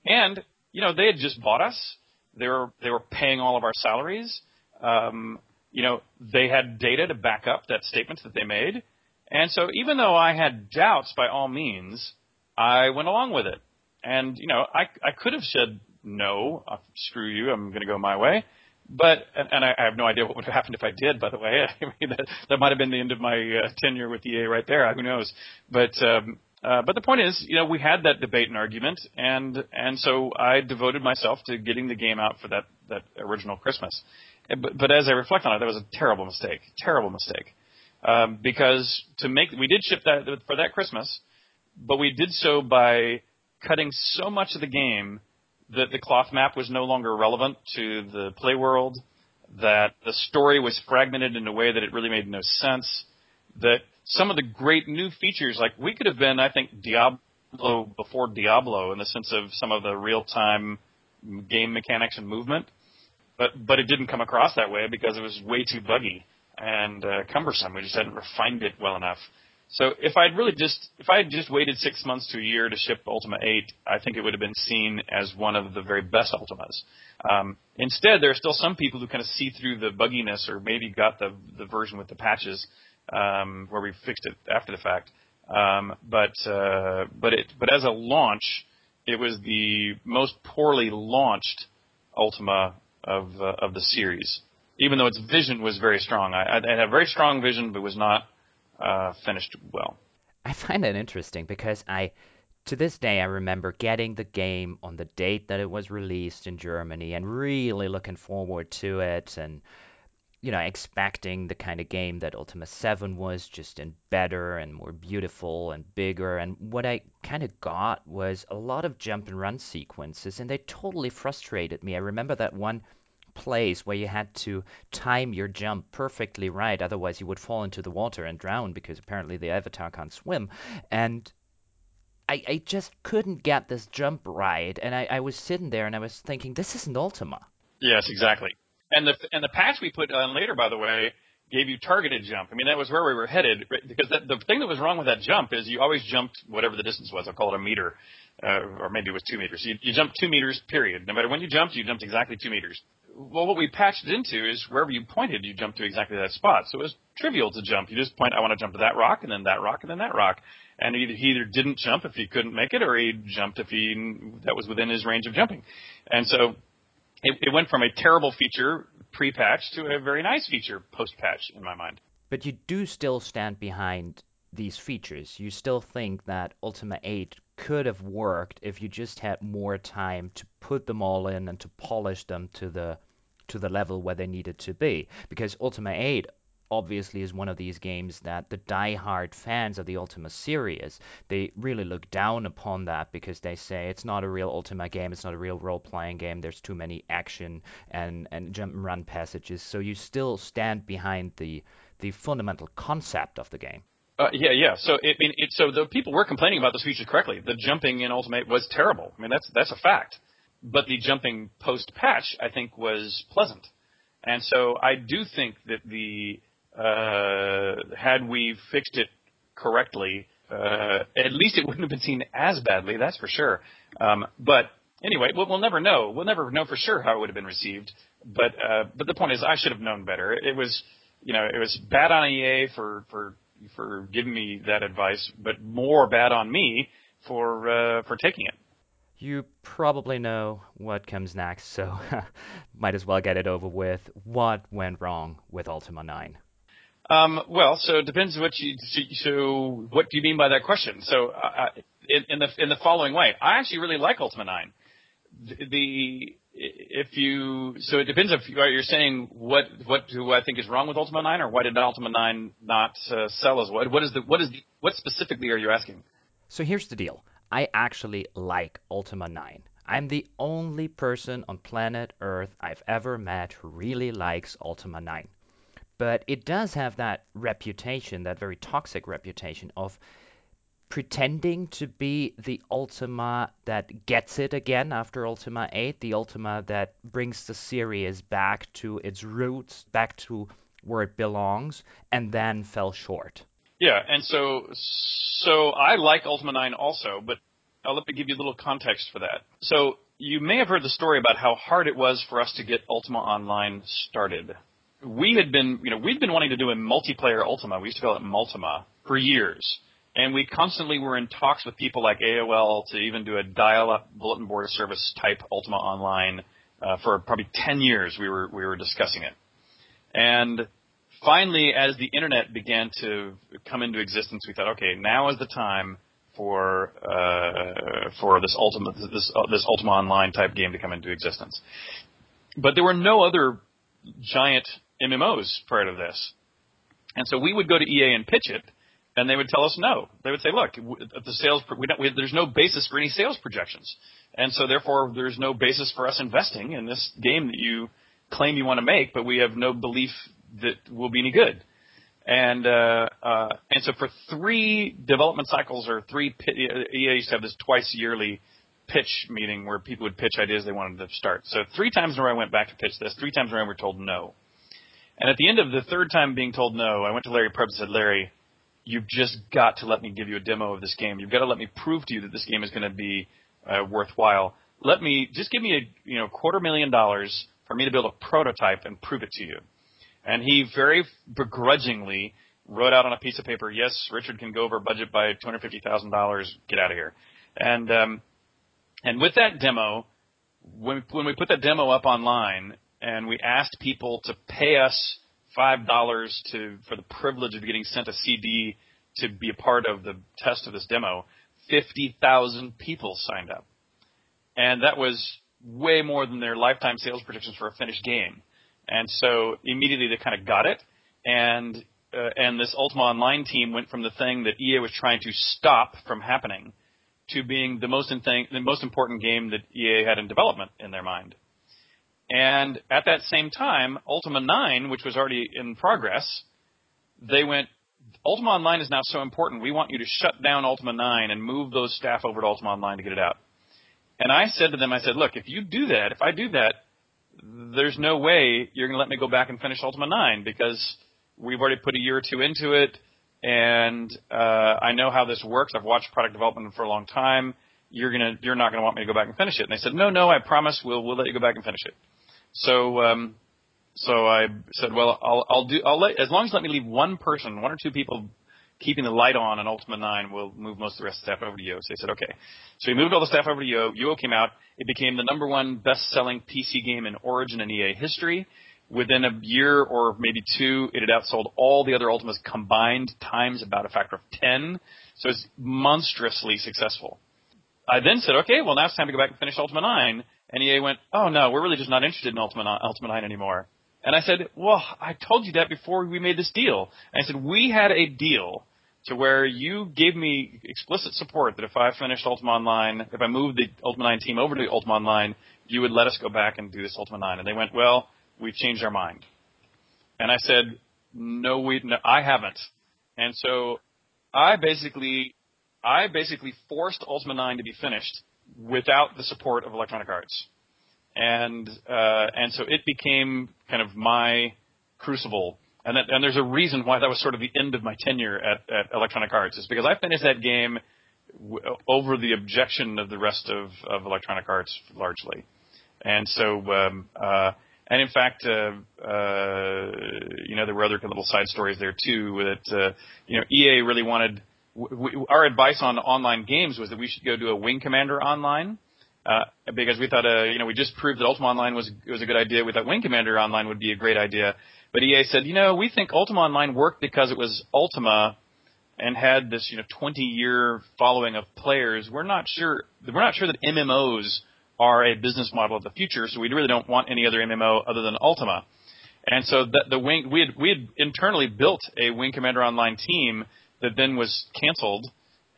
And, you know, they had just bought us. They were, they were paying all of our salaries. Um, you know, they had data to back up that statement that they made. And so even though I had doubts by all means, I went along with it. And, you know, I, I could have said, no, uh, screw you, I'm going to go my way. But, and, and I, I have no idea what would have happened if I did, by the way. [LAUGHS] I mean, that, that might have been the end of my uh, tenure with EA right there. Who knows? But, um, uh, but the point is, you know, we had that debate and argument, and and so I devoted myself to getting the game out for that that original Christmas. But, but as I reflect on it, that was a terrible mistake, terrible mistake, um, because to make we did ship that for that Christmas, but we did so by cutting so much of the game that the cloth map was no longer relevant to the play world, that the story was fragmented in a way that it really made no sense, that some of the great new features, like we could have been, I think, Diablo before Diablo in the sense of some of the real time game mechanics and movement, but but it didn't come across that way because it was way too buggy and uh, cumbersome. We just hadn't refined it well enough. So if I'd really just if I had just waited six months to a year to ship Ultima 8, I think it would have been seen as one of the very best Ultimas. Um, instead, there are still some people who kind of see through the bugginess, or maybe got the the version with the patches um, where we fixed it after the fact. Um, but uh, but it but as a launch, it was the most poorly launched Ultima of uh, of the series. Even though its vision was very strong, I, I had a very strong vision, but was not uh, finished well. I find that interesting because I, to this day, I remember getting the game on the date that it was released in Germany and really looking forward to it and, you know, expecting the kind of game that Ultima 7 was, just in better and more beautiful and bigger. And what I kind of got was a lot of jump and run sequences, and they totally frustrated me. I remember that one place where you had to time your jump perfectly right, otherwise you would fall into the water and drown because apparently the avatar can't swim. And I, I just couldn't get this jump right, and I, I was sitting there and I was thinking, this isn't Ultima. Yes, exactly. And the and the patch we put on later, by the way, gave you targeted jump. I mean, that was where we were headed because that, the thing that was wrong with that jump is you always jumped whatever the distance was. I'll call it a meter, uh, or maybe it was two meters. You, you jumped two meters, period. No matter when you jumped, you jumped exactly two meters well, what we patched into is wherever you pointed, you jumped to exactly that spot. So it was trivial to jump. You just point, I want to jump to that rock, and then that rock, and then that rock. And either, he either didn't jump if he couldn't make it, or he jumped if he that was within his range of jumping. And so it, it went from a terrible feature pre-patch to a very nice feature post-patch in my mind. But you do still stand behind these features. You still think that Ultima 8 could have worked if you just had more time to put them all in and to polish them to the to the level where they needed to be. Because Ultima 8 obviously is one of these games that the die-hard fans of the Ultima series they really look down upon that because they say it's not a real Ultima game, it's not a real role-playing game. There's too many action and and jump and run passages. So you still stand behind the the fundamental concept of the game. Uh, yeah, yeah. So it, it, so the people were complaining about this feature correctly. The jumping in Ultima was terrible. I mean, that's that's a fact. But the jumping post patch, I think, was pleasant. And so I do think that the had we fixed it correctly, uh, at least it wouldn't have been seen as badly. That's for sure. Um, but anyway, we'll, we'll never know. We'll never know for sure how it would have been received. But uh, but the point is, I should have known better. It was you know it was bad on EA for for for giving me that advice, but more bad on me for uh, for taking it. You probably know what comes next, so [LAUGHS] might as well get it over with. What went wrong with Ultima 9? Um, well, so it depends what you so what do you mean by that question? So uh, in, in, the in the following way, I actually really like Ultima 9. The, if you so it depends if you, you're saying what what do I think is wrong with Ultima 9 or why did Ultima 9 not uh, sell as what what is the what is the what specifically are you asking? So here's the deal. I actually like Ultima 9. I'm the only person on planet Earth I've ever met who really likes Ultima 9. But it does have that reputation, that very toxic reputation of pretending to be the Ultima that gets it again after Ultima 8, the Ultima that brings the series back to its roots, back to where it belongs, and then fell short. Yeah, and so so I like Ultima 9 also, but I'll let me give you a little context for that. So you may have heard the story about how hard it was for us to get Ultima Online started. We had been, you know, we'd been wanting to do a multiplayer Ultima. We used to call it Multima for years and we constantly were in talks with people like AOL to even do a dial-up bulletin board service type Ultima Online. Uh, for probably 10 years, we were we were discussing it, and finally, as the internet began to come into existence, we thought, okay, now is the time for uh, for this Ultima this uh, this Ultima Online type game to come into existence. But there were no other giant MMOs prior to this, and so we would go to EA and pitch it and they would tell us no. They would say, look, the sales we don't, we, there's no basis for any sales projections, and so therefore there's no basis for us investing in this game that you claim you want to make, but we have no belief that will be any good. And uh, uh, and so for three development cycles or three EA used to have this twice yearly pitch meeting where people would pitch ideas they wanted to start. So three times in a row I went back to pitch this. Three times in a row we were told no. And at the end of the third time being told no, I went to Larry Probst and said, Larry, you've just got to let me give you a demo of this game. You've got to let me prove to you that this game is going to be uh, worthwhile. Let me just give me a you know quarter million dollars for me to build a prototype and prove it to you. And he very begrudgingly wrote out on a piece of paper, "Yes, Richard can go over budget by two hundred fifty thousand dollars. Get out of here." And um, and with that demo, when when we put that demo up online and we asked people to pay us five dollars to for the privilege of getting sent a CD to be a part of the test of this demo, fifty thousand people signed up, and that was way more than their lifetime sales predictions for a finished game. And so immediately they kind of got it, and uh, and this Ultima Online team went from the thing that EA was trying to stop from happening to being the most in thing, the most important game that EA had in development in their mind. And at that same time, Ultima 9, which was already in progress, they went, Ultima Online is now so important, we want you to shut down Ultima 9 and move those staff over to Ultima Online to get it out. And I said to them, I said, look, if you do that, if I do that, there's no way you're going to let me go back and finish Ultima 9 because we've already put a year or two into it, and uh, I know how this works. I've watched product development for a long time. You're gonna, you're not to want me to go back and finish it. And they said, no, no, I promise we'll, we'll let you go back and finish it. So um, so I said, well, I'll I'll do I'll let as long as let me leave one person, one or two people keeping the light on on Ultima 9, we'll move most of the rest of the staff over to UO. So he said, okay. So he moved all the staff over to UO. UO came out. It became the number one best-selling PC game in Origin and EA history. Within a year or maybe two, it had outsold all the other Ultimas combined times about a factor of 10. So it's monstrously successful. I then said, okay, well now it's time to go back and finish Ultima 9. And EA went, oh no, we're really just not interested in Ultima, Ultima 9 anymore. And I said, well, I told you that before we made this deal. And I said, we had a deal to where you gave me explicit support that if I finished Ultima Online, if I moved the Ultima 9 team over to Ultima Online, you would let us go back and do this Ultima 9. And they went, well, we've changed our mind. And I said, no, we, no, I haven't. And so I basically, I basically forced Ultima 9 to be finished without the support of Electronic Arts, and uh, and so it became kind of my crucible. And that, and there's a reason why that was sort of the end of my tenure at, at Electronic Arts is because I finished that game w- over the objection of the rest of, of Electronic Arts largely, and so um, uh, and in fact, uh, uh, you know, there were other little side stories there too. That uh, you know, EA really wanted we, our advice on online games was that we should go do a Wing Commander online. Uh, because we thought, uh, you know, we just proved that Ultima Online was was a good idea. We thought Wing Commander Online would be a great idea. But EA said, you know, we think Ultima Online worked because it was Ultima and had this, you know, 20 year following of players. We're not sure. We're not sure that MMOs are a business model of the future. So we really don't want any other MMO other than Ultima. And so the, the wing we had we had internally built a Wing Commander Online team that then was canceled,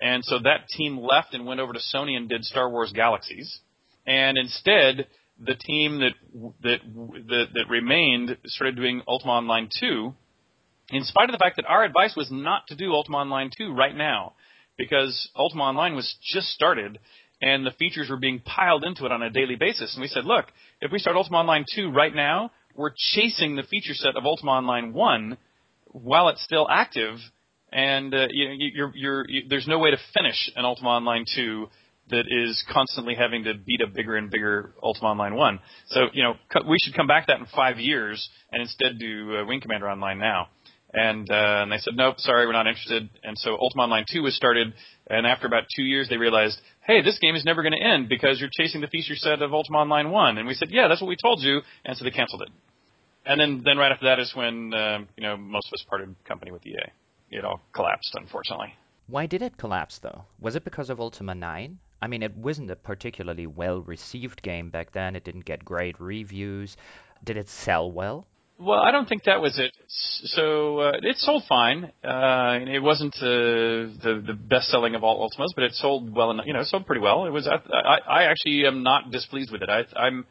and so that team left and went over to Sony and did Star Wars Galaxies, and instead the team that that that, that remained started doing Ultima Online 2, in spite of the fact that our advice was not to do Ultima Online 2 right now, because Ultima Online was just started and the features were being piled into it on a daily basis. And we said, look, if we start Ultima Online 2 right now, we're chasing the feature set of Ultima Online 1 while it's still active, and uh, you, you're, you're, you, there's no way to finish an Ultima Online 2 that is constantly having to beat a bigger and bigger Ultima Online 1. So, you know, we should come back to that in five years and instead do uh, Wing Commander Online now. And, uh, and they said, nope, sorry, we're not interested. And so Ultima Online 2 was started, and after about two years, they realized, hey, this game is never going to end because you're chasing the feature set of Ultima Online 1. And we said, yeah, that's what we told you. And so they canceled it. And then, then right after that is when, uh, you know, most of us parted company with EA. It all collapsed, unfortunately. Why did it collapse, though? Was it because of Ultima 9? I mean, it wasn't a particularly well received game back then. It didn't get great reviews. Did it sell well? Well, I don't think that was it. So uh, it sold fine. Uh, it wasn't uh, the the best selling of all Ultimas, but it sold well enough. You know, sold pretty well. It was. I, I, I actually am not displeased with it. I, I'm,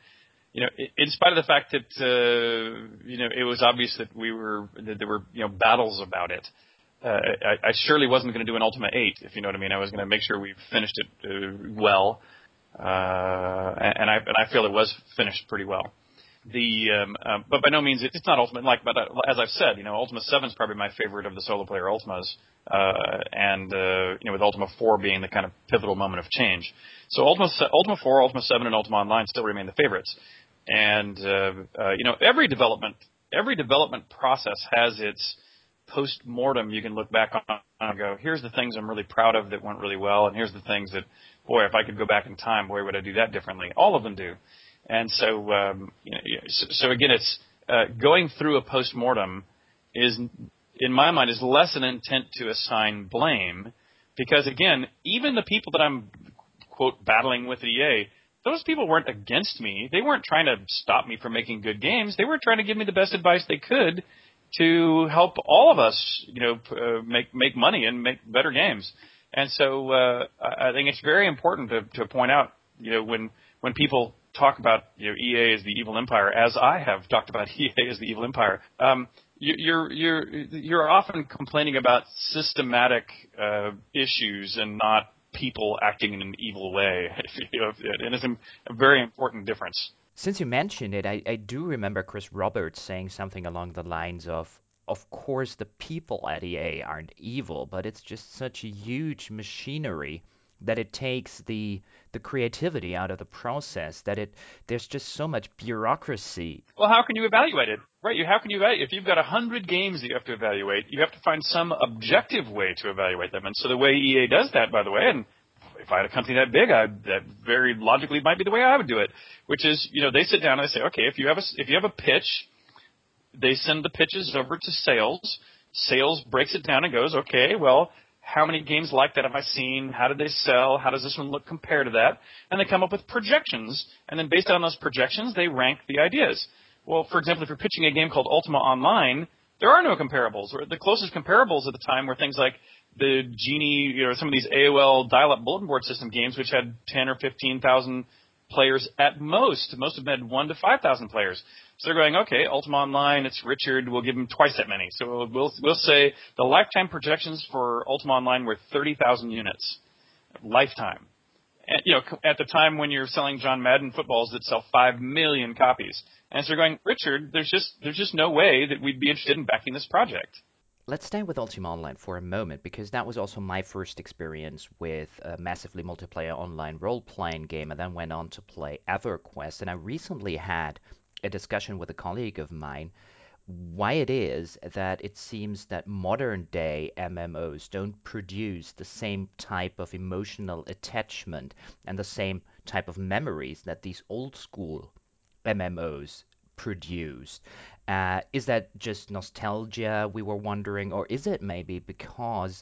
you know, in spite of the fact that uh, you know it was obvious that we were that there were you know battles about it. Uh, I, I surely wasn't going to do an Ultima 8, if you know what I mean. I was going to make sure we finished it uh, well, uh, and I and I feel it was finished pretty well. The um, um, but by no means it, it's not ultimate like but uh, as I've said you know Ultima 7 is probably my favorite of the solo player Ultimas uh, and uh, you know with Ultima 4 being the kind of pivotal moment of change. So Ultima Ultima 4 Ultima 7 and Ultima Online still remain the favorites. And uh, uh, you know every development every development process has its post mortem you can look back on and go here's the things I'm really proud of that went really well and here's the things that boy if I could go back in time boy would I do that differently all of them do and so, um, you know, so, so again, it's uh, going through a post mortem is, in my mind, is less an intent to assign blame, because again, even the people that I'm quote battling with EA, those people weren't against me. They weren't trying to stop me from making good games. They were trying to give me the best advice they could to help all of us, you know, uh, make make money and make better games. And so uh, I think it's very important to, to point out, you know, when when people talk about you know, EA as the evil empire, as I have talked about [LAUGHS] EA as the evil empire, um, you, you're you're you're often complaining about systematic uh, issues and not people acting in an evil way, [LAUGHS] and it's a very important difference. Since you mentioned it, I, I do remember Chris Roberts saying something along the lines of, of course, the people at EA aren't evil, but it's just such a huge machinery that it takes the the creativity out of the process that it there's just so much bureaucracy. Well how can you evaluate it? Right you how can you evaluate if you've got a hundred games that you have to evaluate you have to find some objective way to evaluate them. And so the way ea does that by the way and if I had a company that big, I, that very logically might be the way I would do it, which is, you know, they sit down and they say, okay, if you have a, if you have a pitch, they send the pitches over to sales. Sales breaks it down and goes, okay, well, how many games like that have I seen? How did they sell? How does this one look compared to that? And they come up with projections, and then based on those projections, they rank the ideas. Well, for example, if you're pitching a game called Ultima Online, there are no comparables. The closest comparables at the time were things like the GEnie, you know, some of these AOL dial-up bulletin board system games, which had 10 or 15,000 players at most. Most of them had one to 5,000 players. So they're going, okay, Ultima Online, it's Richard, we'll give him twice that many. So we'll we'll say the lifetime projections for Ultima Online were 30,000 units, lifetime. And, you know, at the time when you're selling John Madden footballs that sell five million copies, and so they're going, Richard, there's just there's just no way that we'd be interested in backing this project. Let's stay with Ultima Online for a moment because that was also my first experience with a massively multiplayer online role playing game and then went on to play EverQuest. And I recently had a discussion with a colleague of mine why it is that it seems that modern day MMOs don't produce the same type of emotional attachment and the same type of memories that these old school MMOs produced. Uh, is that just nostalgia we were wondering, or is it maybe because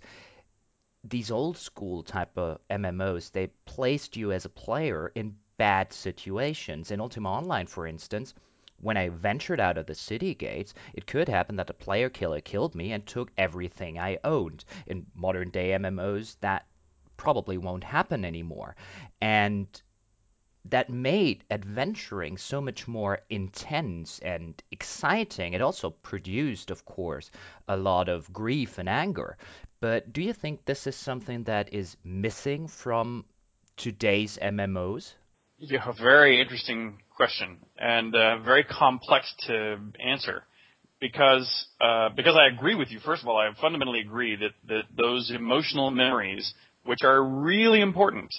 these old school type of MMOs they placed you as a player in bad situations. In Ultima Online, for instance, when I ventured out of the city gates, it could happen that a player killer killed me and took everything I owned. In modern day MMOs, that probably won't happen anymore. And that made adventuring so much more intense and exciting. It also produced, of course, a lot of grief and anger. But do you think this is something that is missing from today's MMOs? Yeah, very interesting question and uh, very complex to answer because uh, because I agree with you. First of all, I fundamentally agree that that those emotional memories, which are really important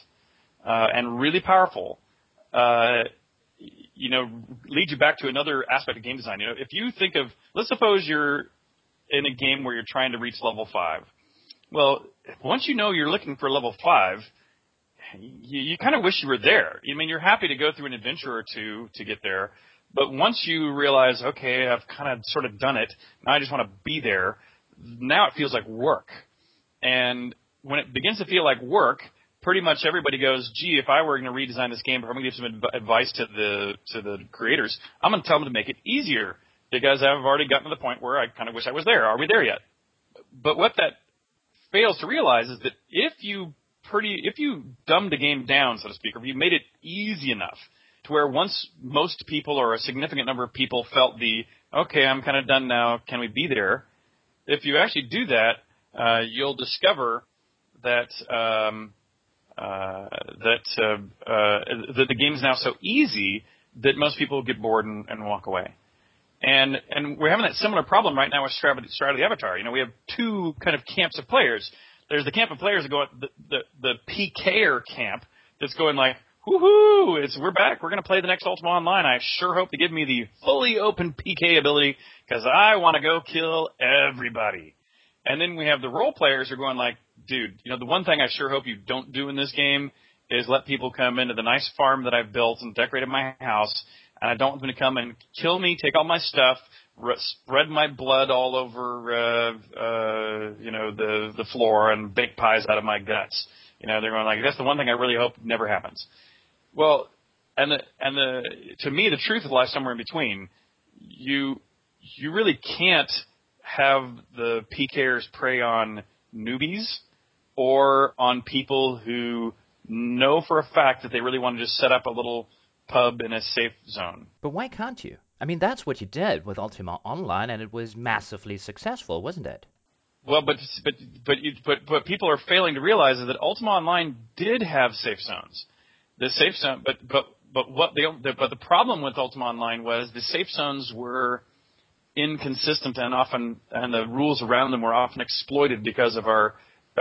uh, and really powerful, uh, you know, lead you back to another aspect of game design. You know, if you think of, let's suppose you're in a game where you're trying to reach level five. Well, once you know you're looking for level five, you, you kind of wish you were there. I mean, you're happy to go through an adventure or two to get there, but once you realize, okay, I've kind of sort of done it, now I just want to be there. Now it feels like work, and when it begins to feel like work, pretty much everybody goes, gee, if I were going to redesign this game, if I'm going to give some adv- advice to the to the creators, I'm going to tell them to make it easier because I've already gotten to the point where I kind of wish I was there. Are we there yet? But what that fails to realize is that if you pretty if you dumbed the game down, so to speak, or if you made it easy enough to where once most people or a significant number of people felt the okay, I'm kind of done now, can we be there? If you actually do that, uh, you'll discover that um, that uh, uh, that the game is now so easy that most people get bored and, and walk away. And and we're having that similar problem right now with Shroud, Strata the Avatar. You know, we have two kind of camps of players. There's the camp of players that go the the, the PKer camp that's going like, woohoo! It's we're back. We're going to play the next Ultima Online. I sure hope they give me the fully open PK ability because I want to go kill everybody. And then we have the role players who are going like, dude, you know, the one thing I sure hope you don't do in this game is let people come into the nice farm that I've built and decorated my house, and I don't want them to come and kill me, take all my stuff, r- spread my blood all over, uh, uh, you know, the the floor and bake pies out of my guts. You know, they're going like, that's the one thing I really hope never happens. Well, and the and the to me the truth lies somewhere in between. You you really can't have the PKers prey on newbies or on people who know for a fact that they really want to just set up a little pub in a safe zone. But why can't you? I mean, that's what you did with Ultima Online, and it was massively successful, wasn't it? Well, but but but you, but but people are failing to realize that Ultima Online did have safe zones. The safe zone, but but but what the but the problem with Ultima Online was the safe zones were inconsistent and often, and the rules around them were often exploited because of our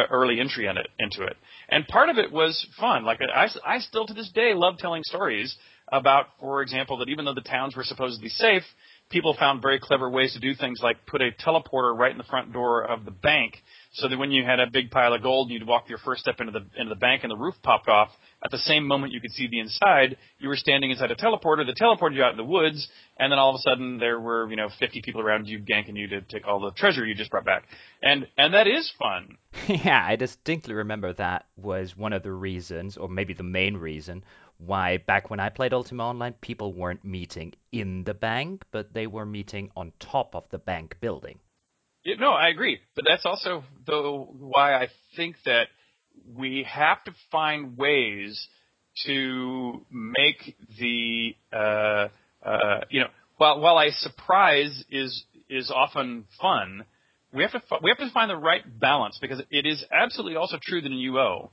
early entry in it, into it. And part of it was fun. Like I, I still to this day love telling stories about, for example, that even though the towns were supposedly safe, people found very clever ways to do things like put a teleporter right in the front door of the bank so that when you had a big pile of gold and you'd walk your first step into the into the bank and the roof popped off, at the same moment you could see the inside, you were standing inside a teleporter that teleported you out in the woods, and then all of a sudden there were, you know, 50 people around you ganking you to take all the treasure you just brought back. And and that is fun. [LAUGHS] yeah, I distinctly remember that was one of the reasons, or maybe the main reason, why back when I played Ultima Online, people weren't meeting in the bank, but they were meeting on top of the bank building. Yeah, no, I agree. But that's also though why I think that we have to find ways to make the uh, uh, you know while while a surprise is is often fun, we have to we have to find the right balance because it is absolutely also true that in UO,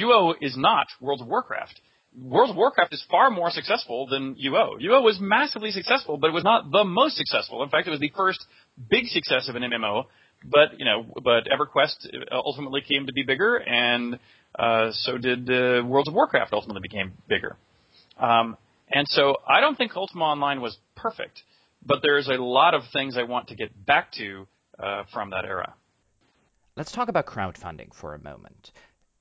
UO is not World of Warcraft. World of Warcraft is far more successful than UO. UO was massively successful, but it was not the most successful. In fact, it was the first big success of an MMO. But you know, but EverQuest ultimately came to be bigger, and uh, so did uh, World of Warcraft ultimately became bigger. Um, and so I don't think Ultima Online was perfect, but there's a lot of things I want to get back to uh, from that era. Let's talk about crowdfunding for a moment.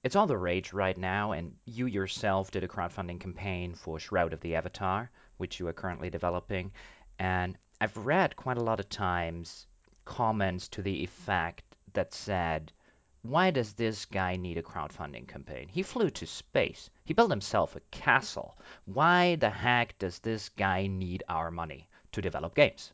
It's all the rage right now, and you yourself did a crowdfunding campaign for Shroud of the Avatar, which you are currently developing. And I've read quite a lot of times comments to the effect that said, why does this guy need a crowdfunding campaign? He flew to space. He built himself a castle. Why the heck does this guy need our money to develop games?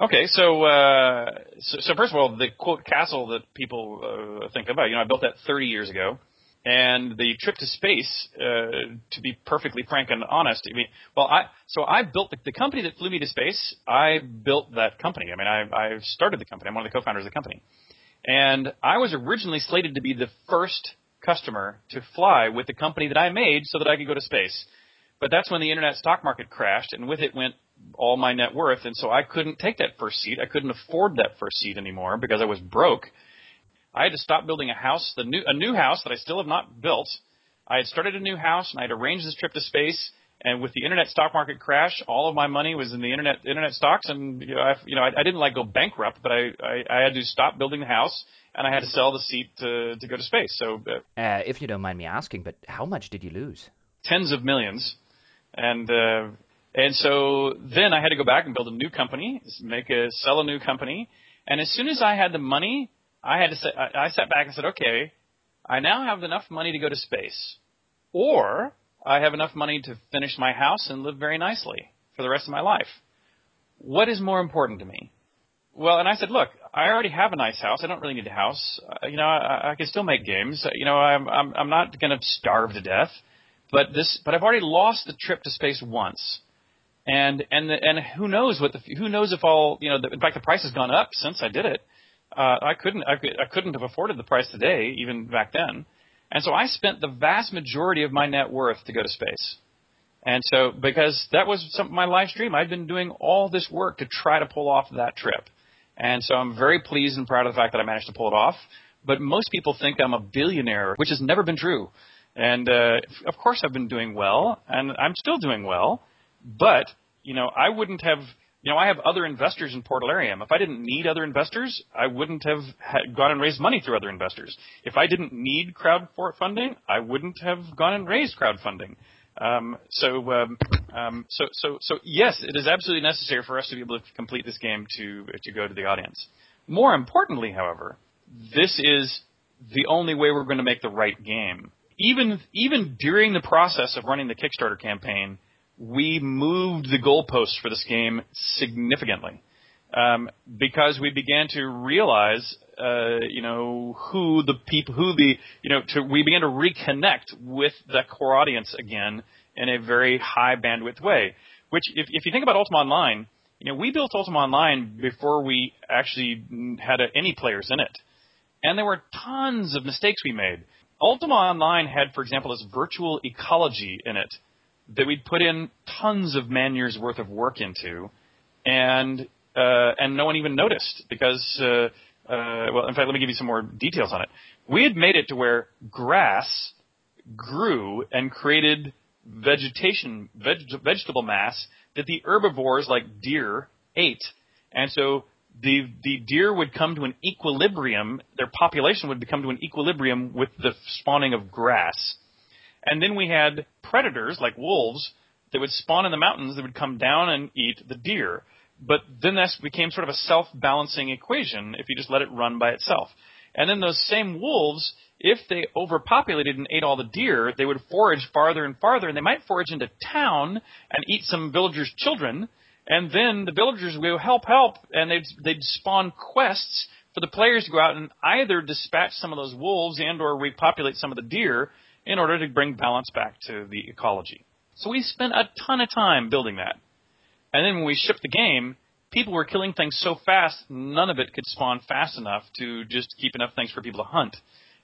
Okay, so, uh, so, so first of all, the quote castle that people uh, think about, you know, I built that 30 years ago, and the trip to space, uh, to be perfectly frank and honest, I mean, well, I so I built the, the company that flew me to space. I built that company. I mean, I, I started the company. I'm one of the co-founders of the company, and I was originally slated to be the first customer to fly with the company that I made so that I could go to space. But that's when the internet stock market crashed, and with it went all my net worth, and so I couldn't take that first seat. I couldn't afford that first seat anymore because I was broke. I had to stop building a house, the new a new house that I still have not built. I had started a new house and I had arranged this trip to space. And with the internet stock market crash, all of my money was in the internet internet stocks, and you know, I, you know, I, I didn't like go bankrupt, but I, I I had to stop building the house, and I had to sell the seat to to go to space. So, uh, uh, if you don't mind me asking, but how much did you lose? Tens of millions, and uh, and so then I had to go back and build a new company, make a sell a new company, and as soon as I had the money, I had to say I, I sat back and said, okay, I now have enough money to go to space, or I have enough money to finish my house and live very nicely for the rest of my life. What is more important to me? Well, and I said, look, I already have a nice house. I don't really need a house. Uh, you know, I, I can still make games. You know, I'm I'm, I'm not going to starve to death. But this, but I've already lost the trip to space once, and and the, and who knows what the who knows if all you know. The, in fact, the price has gone up since I did it. Uh, I couldn't I, I couldn't have afforded the price today, even back then. And so I spent the vast majority of my net worth to go to space. And so, because that was some, my life dream, I'd been doing all this work to try to pull off that trip. And so I'm very pleased and proud of the fact that I managed to pull it off. But most people think I'm a billionaire, which has never been true. And uh, of course, I've been doing well, and I'm still doing well. But you know, I wouldn't have you know, I have other investors in Portalarium. If I didn't need other investors, I wouldn't have gone and raised money through other investors. If I didn't need crowdfunding, I wouldn't have gone and raised crowdfunding. Um, so, um, um, so, so, so yes, it is absolutely necessary for us to be able to complete this game to to go to the audience. More importantly, however, this is the only way we're going to make the right game. Even even during the process of running the Kickstarter campaign, we moved the goalposts for this game significantly um, because we began to realize, uh, you know, who the people, who the, you know, to, we began to reconnect with the core audience again in a very high bandwidth way. Which, if, if you think about Ultima Online, you know, we built Ultima Online before we actually had a, any players in it, and there were tons of mistakes we made. Ultima Online had, for example, this virtual ecology in it that we'd put in tons of man years worth of work into, and uh, and no one even noticed because uh, uh, well, in fact, let me give you some more details on it. We had made it to where grass grew and created vegetation, veg- vegetable mass that the herbivores like deer ate, and so the the deer would come to an equilibrium. Their population would become to an equilibrium with the spawning of grass. And then we had predators like wolves that would spawn in the mountains that would come down and eat the deer. But then that became sort of a self-balancing equation if you just let it run by itself. And then those same wolves, if they overpopulated and ate all the deer, they would forage farther and farther, and they might forage into town and eat some villagers' children. And then the villagers would go, help, help, and they'd, they'd spawn quests for the players to go out and either dispatch some of those wolves and or repopulate some of the deer in order to bring balance back to the ecology. So we spent a ton of time building that. And then when we shipped the game, people were killing things so fast, none of it could spawn fast enough to just keep enough things for people to hunt.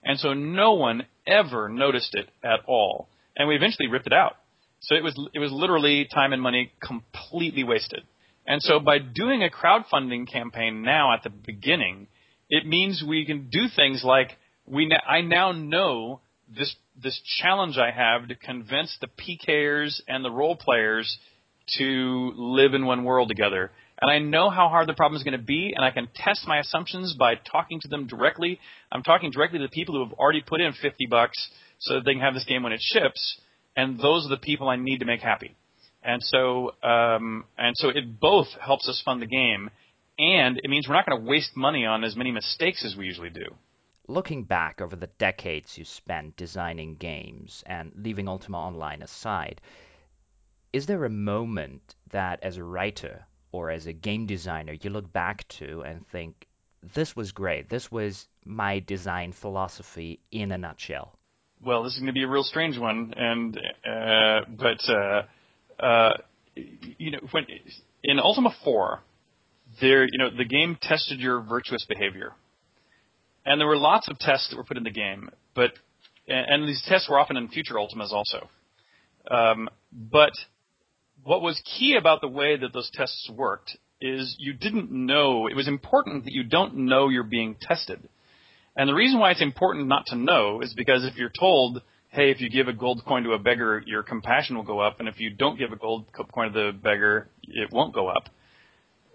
And so no one ever noticed it at all. And we eventually ripped it out. So it was it was literally time and money completely wasted. And so by doing a crowdfunding campaign now at the beginning, it means we can do things like we I now know this this challenge I have to convince the PKers and the role players to live in one world together. And I know how hard the problem is going to be, and I can test my assumptions by talking to them directly. I'm talking directly to the people who have already put in 50 bucks so that they can have this game when it ships, and those are the people I need to make happy. And so, um, and so it both helps us fund the game, and it means we're not going to waste money on as many mistakes as we usually do. Looking back over the decades you spent designing games and leaving Ultima Online aside, is there a moment that as a writer or as a game designer you look back to and think, this was great. This was my design philosophy in a nutshell. Well, this is going to be a real strange one, and uh, but uh, uh, you know, when in Ultima 4, there, you know, the game tested your virtuous behavior, and there were lots of tests that were put in the game, but and these tests were often in future Ultimas also. Um, but what was key about the way that those tests worked is you didn't know. It was important that you don't know you're being tested. And the reason why it's important not to know is because if you're told, hey, if you give a gold coin to a beggar, your compassion will go up, and if you don't give a gold coin to the beggar, it won't go up.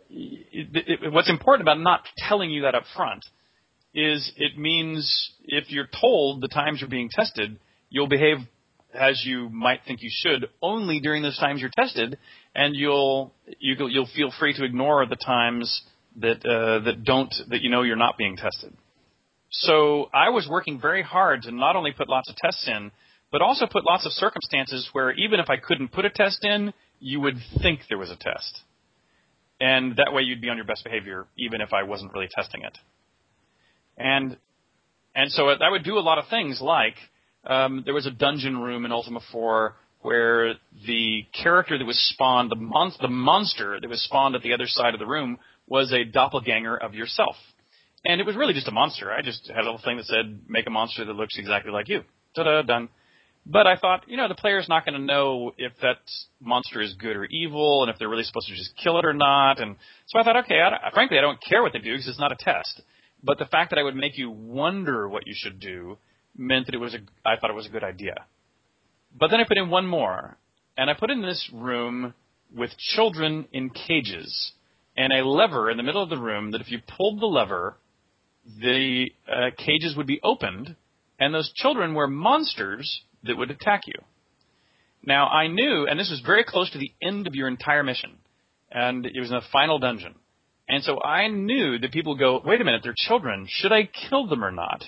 It, it, what's important about not telling you that up front is it means if you're told the times you're being tested, you'll behave as you might think you should only during those times you're tested, and you'll you, will you will feel free to ignore the times that uh, that don't that you know you're not being tested. So I was working very hard to not only put lots of tests in, but also put lots of circumstances where even if I couldn't put a test in, you would think there was a test. And that way you'd be on your best behavior even if I wasn't really testing it. And and so I would do a lot of things like um, there was a dungeon room in Ultima 4 where the character that was spawned, the, mon- the monster that was spawned at the other side of the room, was a doppelganger of yourself. And it was really just a monster. I just had a little thing that said, make a monster that looks exactly like you. Ta-da, done. But I thought, you know, the player's not going to know if that monster is good or evil, and if they're really supposed to just kill it or not. And so I thought, okay, I, frankly, I don't care what they do because it's not a test. But the fact that I would make you wonder what you should do meant that it was a, I thought it was a good idea. But then I put in one more, and I put in this room with children in cages, and a lever in the middle of the room that if you pulled the lever, the uh, cages would be opened, and those children were monsters that would attack you. Now, I knew, and this was very close to the end of your entire mission, and it was in the final dungeon. And so I knew that people go, wait a minute, they're children. Should I kill them or not?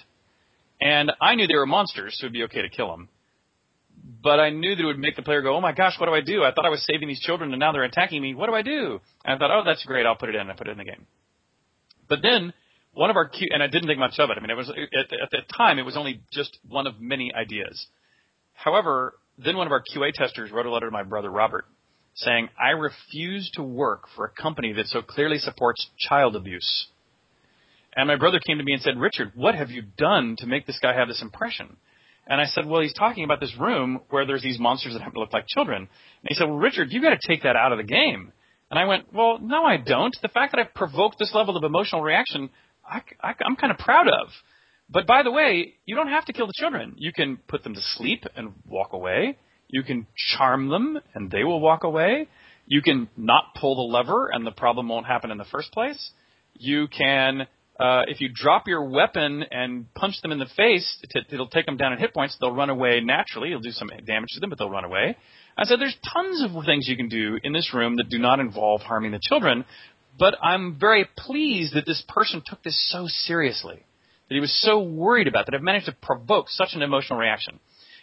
And I knew they were monsters, so it would be okay to kill them. But I knew that it would make the player go, oh my gosh, what do I do? I thought I was saving these children, and now they're attacking me. What do I do? And I thought, oh, that's great. I'll put it in. I put it in the game. But then one of our Q, and I didn't think much of it. I mean, it was at, at the time it was only just one of many ideas. However, then one of our QA testers wrote a letter to my brother Robert saying, "I refuse to work for a company that so clearly supports child abuse." And my brother came to me and said, "Richard, what have you done to make this guy have this impression?" And I said, "Well, he's talking about this room where there's these monsters that happen to look like children." And he said, "Well, Richard, you've got to take that out of the game." And I went, "Well, no, I don't. The fact that I've provoked this level of emotional reaction I, I, I'm kind of proud of. But by the way, you don't have to kill the children. You can put them to sleep and walk away. You can charm them and they will walk away. You can not pull the lever and the problem won't happen in the first place. You can, uh, if you drop your weapon and punch them in the face, it'll take them down in hit points. They'll run away naturally. You'll do some damage to them, but they'll run away. I said there's tons of things you can do in this room that do not involve harming the children, but I'm very pleased that this person took this so seriously, that he was so worried about that I've managed to provoke such an emotional reaction.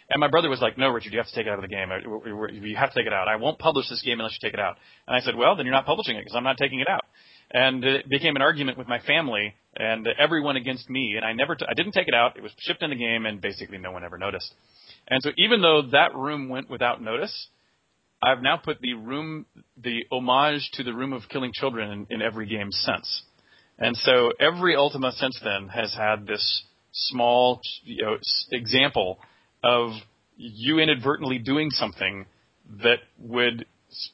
And my brother was like, "No, Richard, you have to take it out of the game. You have to take it out. I won't publish this game unless you take it out." And I said, "Well, then you're not publishing it because I'm not taking it out." And it became an argument with my family and everyone against me. And I never, t- I didn't take it out. It was shipped in the game, and basically no one ever noticed. And so even though that room went without notice, I've now put the room, the homage to the room of killing children in, in every game since. And so every Ultima since then has had this small you know, example of you inadvertently doing something that would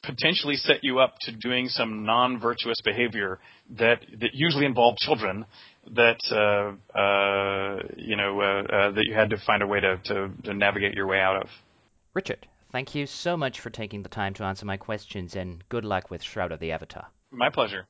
potentially set you up to doing some non-virtuous behavior that that usually involved children that uh, uh, you know uh, uh that you had to find a way to, to, to navigate your way out of. Richard, Thank you so much for taking the time to answer my questions, and good luck with Shroud of the Avatar. My pleasure.